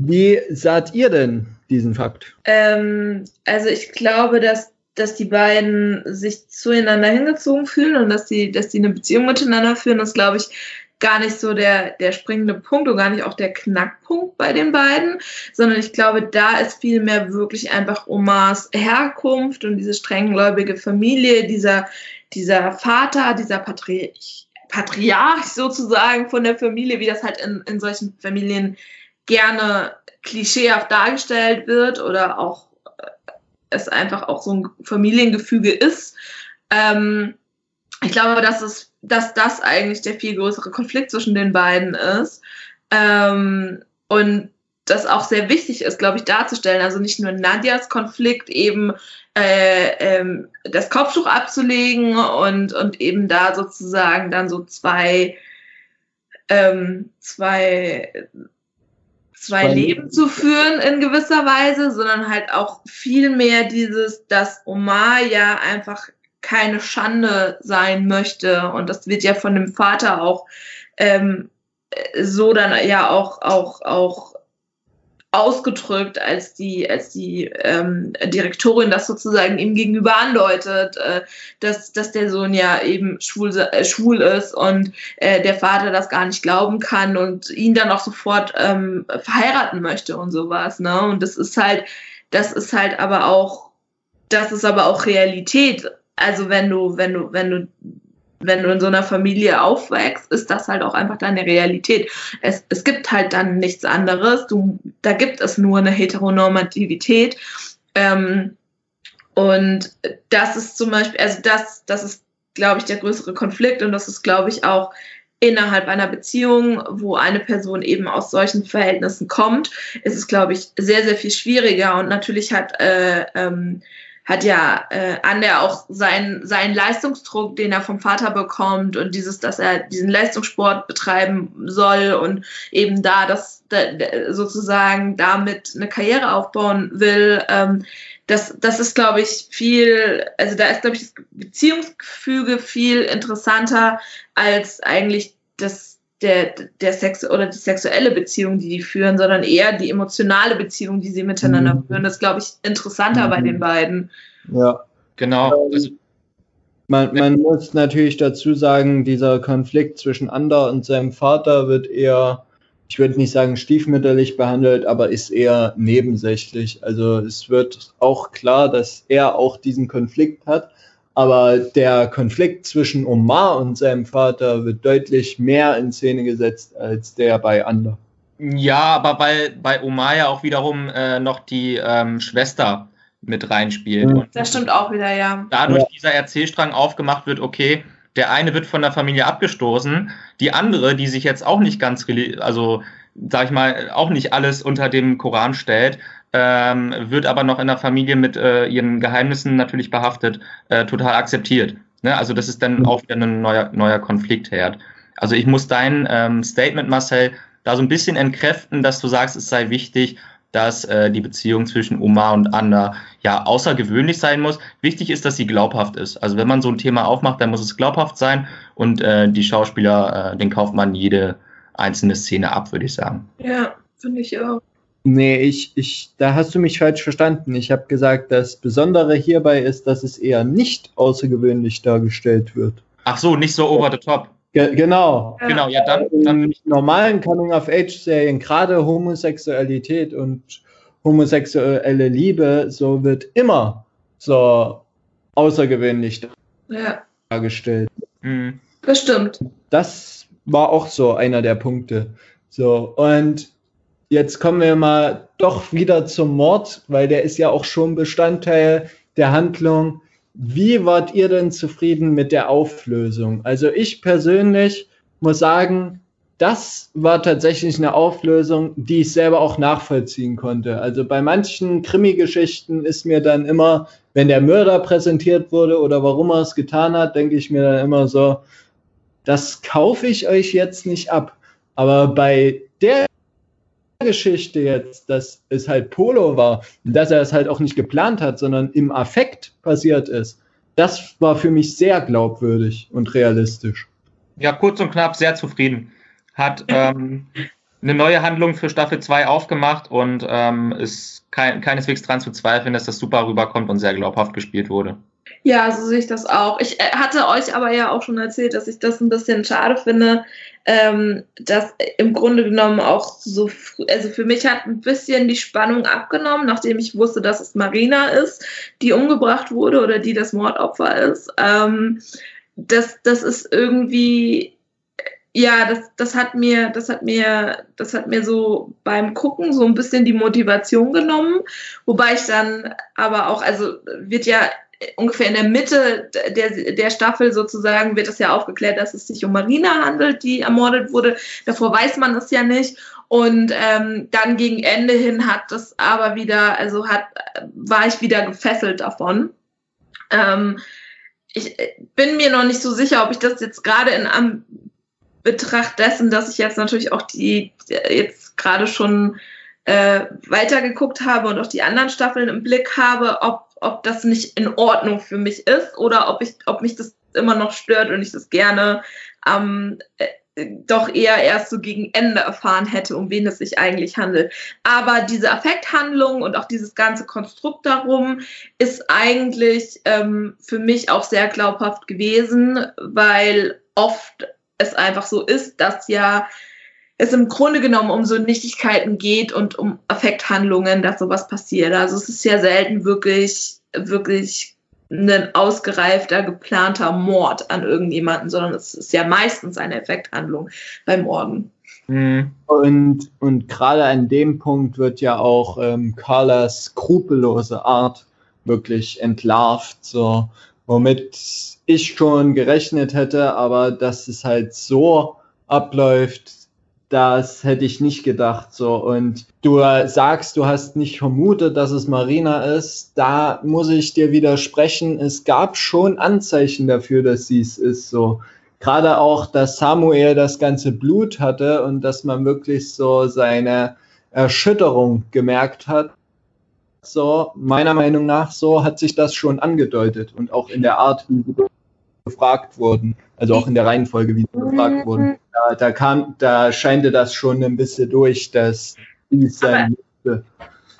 wie saht ihr denn diesen Fakt? Ähm, also ich glaube, dass, dass die beiden sich zueinander hingezogen fühlen und dass die, dass die eine Beziehung miteinander führen, das glaube ich gar nicht so der, der springende Punkt und gar nicht auch der Knackpunkt bei den beiden, sondern ich glaube, da ist vielmehr wirklich einfach Omars Herkunft und diese strenggläubige Familie, dieser, dieser Vater, dieser Patriarch, Patriarch sozusagen von der Familie, wie das halt in, in solchen Familien gerne klischeehaft dargestellt wird oder auch es einfach auch so ein Familiengefüge ist. Ähm, ich glaube, dass, es, dass das eigentlich der viel größere Konflikt zwischen den beiden ist. Ähm, und das auch sehr wichtig ist, glaube ich, darzustellen. Also nicht nur Nadias Konflikt, eben äh, ähm, das Kopftuch abzulegen und, und eben da sozusagen dann so zwei, ähm, zwei, zwei Leben zu führen in gewisser Weise, sondern halt auch viel mehr dieses, dass Omar ja einfach keine Schande sein möchte. Und das wird ja von dem Vater auch ähm, so dann ja auch, auch, auch ausgedrückt, als die, als die ähm, Direktorin das sozusagen ihm gegenüber andeutet, äh, dass, dass der Sohn ja eben schwul, äh, schwul ist und äh, der Vater das gar nicht glauben kann und ihn dann auch sofort ähm, verheiraten möchte und sowas. Ne? Und das ist halt, das ist halt aber auch, das ist aber auch Realität. Also wenn du, wenn du, wenn du wenn du in so einer Familie aufwächst, ist das halt auch einfach deine Realität. Es, es gibt halt dann nichts anderes. Du, da gibt es nur eine Heteronormativität. Ähm, und das ist zum Beispiel, also das, das ist, glaube ich, der größere Konflikt und das ist, glaube ich, auch innerhalb einer Beziehung, wo eine Person eben aus solchen Verhältnissen kommt, ist es, glaube ich, sehr, sehr viel schwieriger. Und natürlich hat äh, ähm, hat ja äh, Ander auch seinen, seinen Leistungsdruck, den er vom Vater bekommt und dieses, dass er diesen Leistungssport betreiben soll und eben da das da, sozusagen damit eine Karriere aufbauen will. Ähm, das, das ist, glaube ich, viel, also da ist, glaube ich, das Beziehungsgefüge viel interessanter als eigentlich das der, der Sex oder die sexuelle Beziehung, die die führen, sondern eher die emotionale Beziehung, die sie miteinander mhm. führen. Das ist, glaube ich, interessanter mhm. bei den beiden. Ja. Genau. Ähm, also, man, man muss natürlich dazu sagen, dieser Konflikt zwischen Ander und seinem Vater wird eher, ich würde nicht sagen stiefmütterlich behandelt, aber ist eher nebensächlich. Also es wird auch klar, dass er auch diesen Konflikt hat aber der Konflikt zwischen Omar und seinem Vater wird deutlich mehr in Szene gesetzt als der bei Ander. Ja, aber weil bei Omar ja auch wiederum äh, noch die ähm, Schwester mit reinspielt. Mhm. das stimmt auch wieder, ja. Dadurch ja. dieser Erzählstrang aufgemacht wird, okay, der eine wird von der Familie abgestoßen, die andere, die sich jetzt auch nicht ganz, also sag ich mal, auch nicht alles unter dem Koran stellt, ähm, wird aber noch in der Familie mit äh, ihren Geheimnissen natürlich behaftet, äh, total akzeptiert. Ne? Also das ist dann auch wieder ein neuer, neuer Konfliktherd. Also ich muss dein ähm, Statement, Marcel, da so ein bisschen entkräften, dass du sagst, es sei wichtig, dass äh, die Beziehung zwischen Omar und Anna ja außergewöhnlich sein muss. Wichtig ist, dass sie glaubhaft ist. Also wenn man so ein Thema aufmacht, dann muss es glaubhaft sein und äh, die Schauspieler, äh, den kauft man jede einzelne Szene ab, würde ich sagen. Ja, finde ich auch. Nee, ich, ich, da hast du mich falsch verstanden. Ich habe gesagt, das Besondere hierbei ist, dass es eher nicht außergewöhnlich dargestellt wird. Ach so, nicht so over the top. Ge genau. Ja. Genau, ja, dann. dann In normalen Coming-of-Age-Serien, gerade Homosexualität und homosexuelle Liebe, so wird immer so außergewöhnlich ja. dargestellt. Mhm. Bestimmt. Das war auch so einer der Punkte. So, und Jetzt kommen wir mal doch wieder zum Mord, weil der ist ja auch schon Bestandteil der Handlung. Wie wart ihr denn zufrieden mit der Auflösung? Also ich persönlich muss sagen, das war tatsächlich eine Auflösung, die ich selber auch nachvollziehen konnte. Also bei manchen Krimi-Geschichten ist mir dann immer, wenn der Mörder präsentiert wurde oder warum er es getan hat, denke ich mir dann immer so, das kaufe ich euch jetzt nicht ab. Aber bei der Geschichte jetzt, dass es halt Polo war dass er es halt auch nicht geplant hat, sondern im Affekt passiert ist, das war für mich sehr glaubwürdig und realistisch. Ja, kurz und knapp sehr zufrieden. Hat ähm, eine neue Handlung für Staffel 2 aufgemacht und ähm, ist kein, keineswegs dran zu zweifeln, dass das super rüberkommt und sehr glaubhaft gespielt wurde. Ja, so sehe ich das auch. Ich äh, hatte euch aber ja auch schon erzählt, dass ich das ein bisschen schade finde, ähm, dass im Grunde genommen auch so, also für mich hat ein bisschen die Spannung abgenommen, nachdem ich wusste, dass es Marina ist, die umgebracht wurde oder die das Mordopfer ist. Ähm, das, das ist irgendwie, ja, das, das hat mir, das hat mir, das hat mir so beim Gucken so ein bisschen die Motivation genommen, wobei ich dann aber auch, also wird ja ungefähr in der Mitte der, der Staffel sozusagen wird es ja aufgeklärt, dass es sich um Marina handelt, die ermordet wurde. Davor weiß man es ja nicht. Und ähm, dann gegen Ende hin hat das aber wieder, also hat, war ich wieder gefesselt davon. Ähm, ich bin mir noch nicht so sicher, ob ich das jetzt gerade in Betracht dessen, dass ich jetzt natürlich auch die jetzt gerade schon äh, weitergeguckt habe und auch die anderen Staffeln im Blick habe, ob, ob das nicht in Ordnung für mich ist oder ob ich, ob mich das immer noch stört und ich das gerne ähm, äh, doch eher erst so gegen Ende erfahren hätte, um wen es sich eigentlich handelt. Aber diese Affekthandlung und auch dieses ganze Konstrukt darum ist eigentlich ähm, für mich auch sehr glaubhaft gewesen, weil oft es einfach so ist, dass ja es im Grunde genommen um so Nichtigkeiten geht und um Affekthandlungen, dass sowas passiert. Also es ist ja selten wirklich, wirklich ein ausgereifter, geplanter Mord an irgendjemanden, sondern es ist ja meistens eine Effekthandlung beim Morden. Mhm. Und, und gerade an dem Punkt wird ja auch ähm, Carlas skrupellose Art wirklich entlarvt, so womit ich schon gerechnet hätte, aber dass es halt so abläuft, das hätte ich nicht gedacht. So und du sagst, du hast nicht vermutet, dass es Marina ist. Da muss ich dir widersprechen. Es gab schon Anzeichen dafür, dass sie es ist. So gerade auch, dass Samuel das ganze Blut hatte und dass man wirklich so seine Erschütterung gemerkt hat. So meiner Meinung nach so hat sich das schon angedeutet und auch in der Art, wie sie gefragt wurden, also auch in der Reihenfolge, wie sie gefragt wurden. Da, da kam, da scheinte das schon ein bisschen durch, dass dies sein müsste.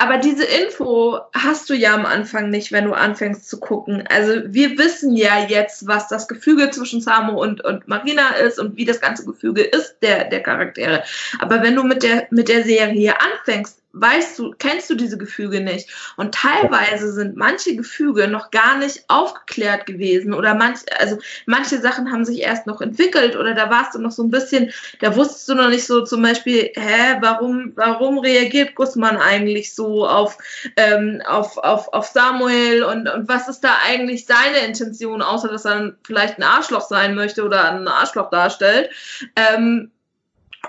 Aber diese Info hast du ja am Anfang nicht, wenn du anfängst zu gucken. Also wir wissen ja jetzt, was das Gefüge zwischen Samo und, und Marina ist und wie das ganze Gefüge ist der, der Charaktere. Aber wenn du mit der, mit der Serie anfängst, weißt du, kennst du diese Gefüge nicht. Und teilweise sind manche Gefüge noch gar nicht aufgeklärt gewesen oder manch, also manche Sachen haben sich erst noch entwickelt oder da warst du noch so ein bisschen, da wusstest du noch nicht so zum Beispiel, hä, warum, warum reagiert Guzman eigentlich so auf, ähm, auf, auf, auf Samuel und, und was ist da eigentlich seine Intention, außer dass er vielleicht ein Arschloch sein möchte oder ein Arschloch darstellt. Ähm,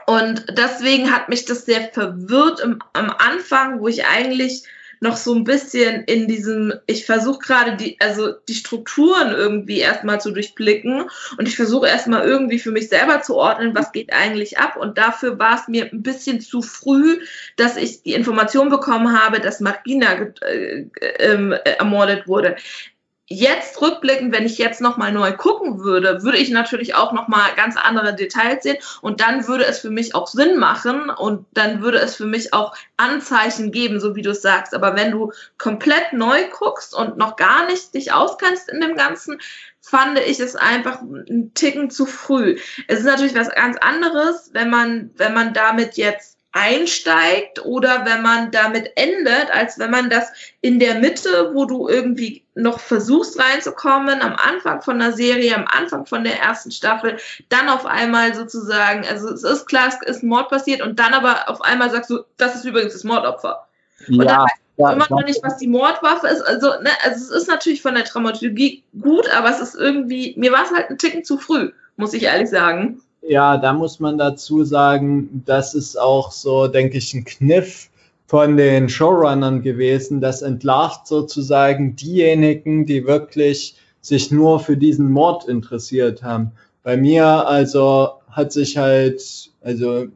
und deswegen hat mich das sehr verwirrt im, am Anfang, wo ich eigentlich noch so ein bisschen in diesem, ich versuche gerade die, also die Strukturen irgendwie erstmal zu durchblicken und ich versuche erstmal irgendwie für mich selber zu ordnen, was geht eigentlich ab. Und dafür war es mir ein bisschen zu früh, dass ich die Information bekommen habe, dass Marina äh, äh, ermordet wurde jetzt rückblickend, wenn ich jetzt nochmal neu gucken würde, würde ich natürlich auch nochmal ganz andere Details sehen und dann würde es für mich auch Sinn machen und dann würde es für mich auch Anzeichen geben, so wie du es sagst. Aber wenn du komplett neu guckst und noch gar nicht dich auskennst in dem Ganzen, fand ich es einfach einen Ticken zu früh. Es ist natürlich was ganz anderes, wenn man, wenn man damit jetzt einsteigt oder wenn man damit endet, als wenn man das in der Mitte, wo du irgendwie noch versuchst reinzukommen, am Anfang von der Serie, am Anfang von der ersten Staffel, dann auf einmal sozusagen, also es ist klar, es ist ein Mord passiert und dann aber auf einmal sagst du, das ist übrigens das Mordopfer. Und ja, dann weißt du ja, immer noch nicht, was die Mordwaffe ist. Also, ne, also es ist natürlich von der Dramaturgie gut, aber es ist irgendwie, mir war es halt ein Ticken zu früh, muss ich ehrlich sagen. Ja, da muss man dazu sagen, das ist auch so, denke ich, ein Kniff von den Showrunnern gewesen. Das entlarvt sozusagen diejenigen, die wirklich sich nur für diesen Mord interessiert haben. Bei mir also hat sich halt, also,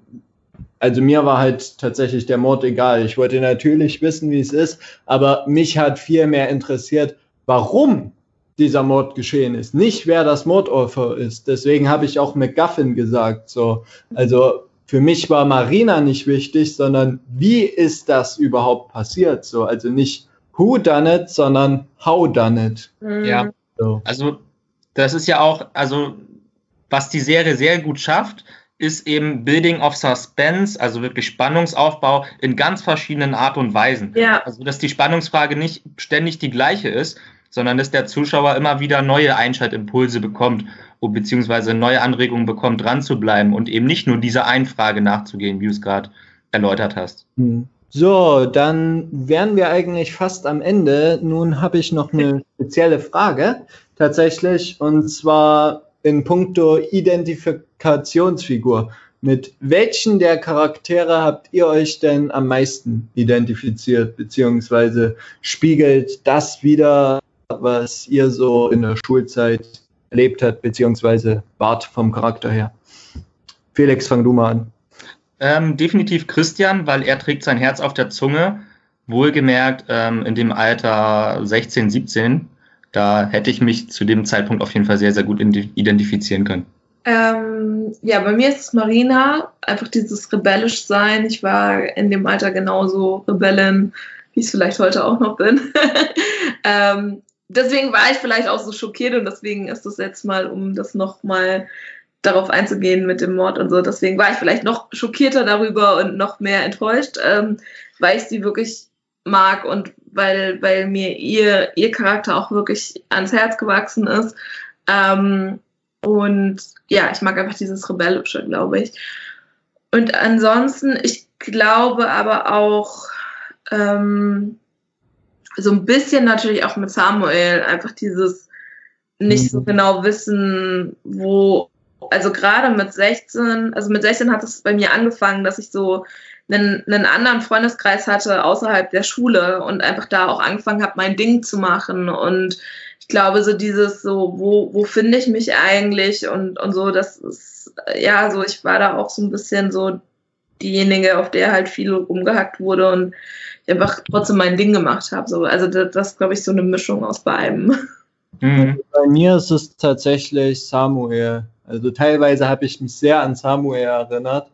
also mir war halt tatsächlich der Mord egal. Ich wollte natürlich wissen, wie es ist, aber mich hat viel mehr interessiert, warum dieser Mord geschehen ist, nicht wer das Mordopfer ist. Deswegen habe ich auch McGuffin gesagt. So, also für mich war Marina nicht wichtig, sondern wie ist das überhaupt passiert? So, also nicht who done it, sondern how done it. Mhm. Ja. So. Also das ist ja auch, also was die Serie sehr gut schafft, ist eben Building of Suspense, also wirklich Spannungsaufbau in ganz verschiedenen Art und Weisen. Ja. Also dass die Spannungsfrage nicht ständig die gleiche ist, sondern dass der Zuschauer immer wieder neue Einschaltimpulse bekommt beziehungsweise neue Anregungen bekommt, dran zu bleiben und eben nicht nur dieser einen Frage nachzugehen, wie du es gerade erläutert hast. Hm. So, dann wären wir eigentlich fast am Ende. Nun habe ich noch eine spezielle Frage tatsächlich und zwar in puncto Identifikationsfigur. Mit welchen der Charaktere habt ihr euch denn am meisten identifiziert, beziehungsweise spiegelt das wieder, was ihr so in der Schulzeit erlebt hat, beziehungsweise wart vom Charakter her? Felix, fang du mal an. Ähm, definitiv Christian, weil er trägt sein Herz auf der Zunge. Wohlgemerkt ähm, in dem Alter 16, 17. Da hätte ich mich zu dem Zeitpunkt auf jeden Fall sehr, sehr gut identifizieren können. Ähm, ja, bei mir ist es Marina, einfach dieses rebellisch sein. Ich war in dem Alter genauso Rebellin, wie ich es vielleicht heute auch noch bin. ähm, deswegen war ich vielleicht auch so schockiert und deswegen ist das jetzt mal, um das nochmal darauf einzugehen mit dem Mord und so, deswegen war ich vielleicht noch schockierter darüber und noch mehr enttäuscht, ähm, weil ich sie wirklich mag und weil, weil mir ihr, ihr Charakter auch wirklich ans Herz gewachsen ist. Ähm, und ja, ich mag einfach dieses Rebellische, glaube ich. Und ansonsten, ich glaube aber auch ähm, so ein bisschen natürlich auch mit Samuel, einfach dieses nicht so mhm. genau wissen, wo, also gerade mit 16, also mit 16 hat es bei mir angefangen, dass ich so einen, einen anderen Freundeskreis hatte außerhalb der Schule und einfach da auch angefangen habe, mein Ding zu machen. Und ich glaube, so dieses so, wo, wo finde ich mich eigentlich? Und, und so, das ist, ja, so, ich war da auch so ein bisschen so diejenige, auf der halt viel rumgehackt wurde. Und ich einfach trotzdem mein Ding gemacht habe. So. Also das, das glaube ich, so eine Mischung aus beidem. Mhm. Bei mir ist es tatsächlich Samuel. Also teilweise habe ich mich sehr an Samuel erinnert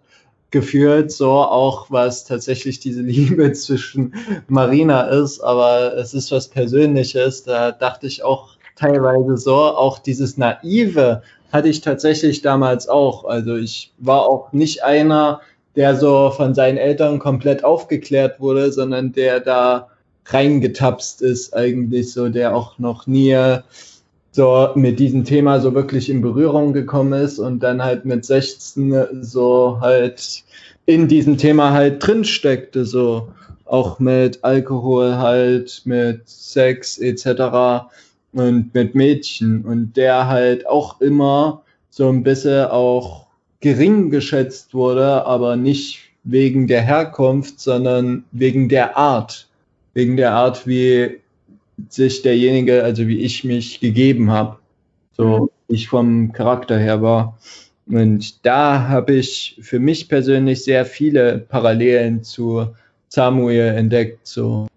gefühlt, so auch was tatsächlich diese Liebe zwischen Marina ist, aber es ist was Persönliches, da dachte ich auch teilweise so, auch dieses Naive hatte ich tatsächlich damals auch, also ich war auch nicht einer, der so von seinen Eltern komplett aufgeklärt wurde, sondern der da reingetapst ist eigentlich so, der auch noch nie so mit diesem Thema so wirklich in Berührung gekommen ist und dann halt mit 16 so halt in diesem Thema halt drin steckte, so auch mit Alkohol halt, mit Sex etc. und mit Mädchen und der halt auch immer so ein bisschen auch gering geschätzt wurde, aber nicht wegen der Herkunft, sondern wegen der Art, wegen der Art, wie sich derjenige, also wie ich mich gegeben habe, so mhm. ich vom Charakter her war. Und da habe ich für mich persönlich sehr viele Parallelen zu Samuel entdeckt. So.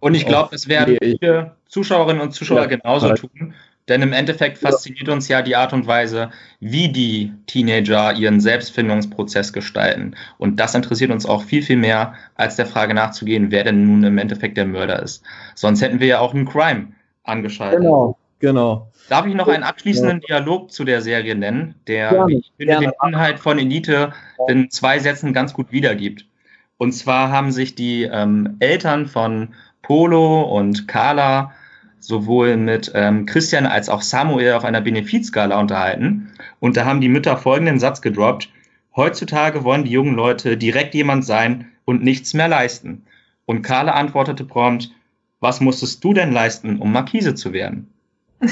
Und ich glaube, es werden viele Zuschauerinnen und Zuschauer ja, genauso halt. tun. Denn im Endeffekt fasziniert uns ja die Art und Weise, wie die Teenager ihren Selbstfindungsprozess gestalten. Und das interessiert uns auch viel, viel mehr, als der Frage nachzugehen, wer denn nun im Endeffekt der Mörder ist. Sonst hätten wir ja auch einen Crime angeschaltet. Genau, genau. Darf ich noch einen abschließenden Dialog zu der Serie nennen, der, gerne, ich finde, gerne. den Inhalt von Elite in zwei Sätzen ganz gut wiedergibt. Und zwar haben sich die ähm, Eltern von Polo und Carla sowohl mit ähm, Christian als auch Samuel auf einer Benefizskala unterhalten. Und da haben die Mütter folgenden Satz gedroppt. Heutzutage wollen die jungen Leute direkt jemand sein und nichts mehr leisten. Und Carla antwortete prompt, was musstest du denn leisten, um Marquise zu werden?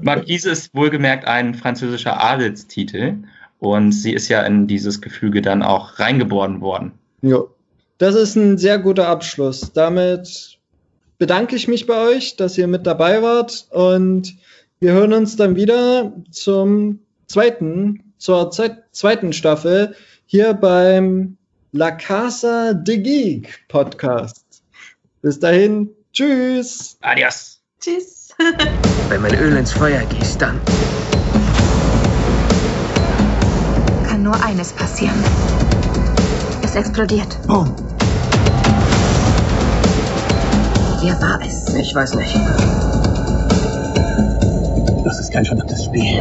Marquise ist wohlgemerkt ein französischer Adelstitel und sie ist ja in dieses Gefüge dann auch reingeboren worden. Ja, das ist ein sehr guter Abschluss. Damit bedanke ich mich bei euch, dass ihr mit dabei wart und wir hören uns dann wieder zum zweiten, zur zweiten Staffel hier beim La Casa de Geek Podcast. Bis dahin, tschüss. Adios. Tschüss. Wenn man Öl ins Feuer gießt, dann kann nur eines passieren. Es explodiert. Boom. Wer war es? Ich weiß nicht. Das ist kein verdammtes Spiel.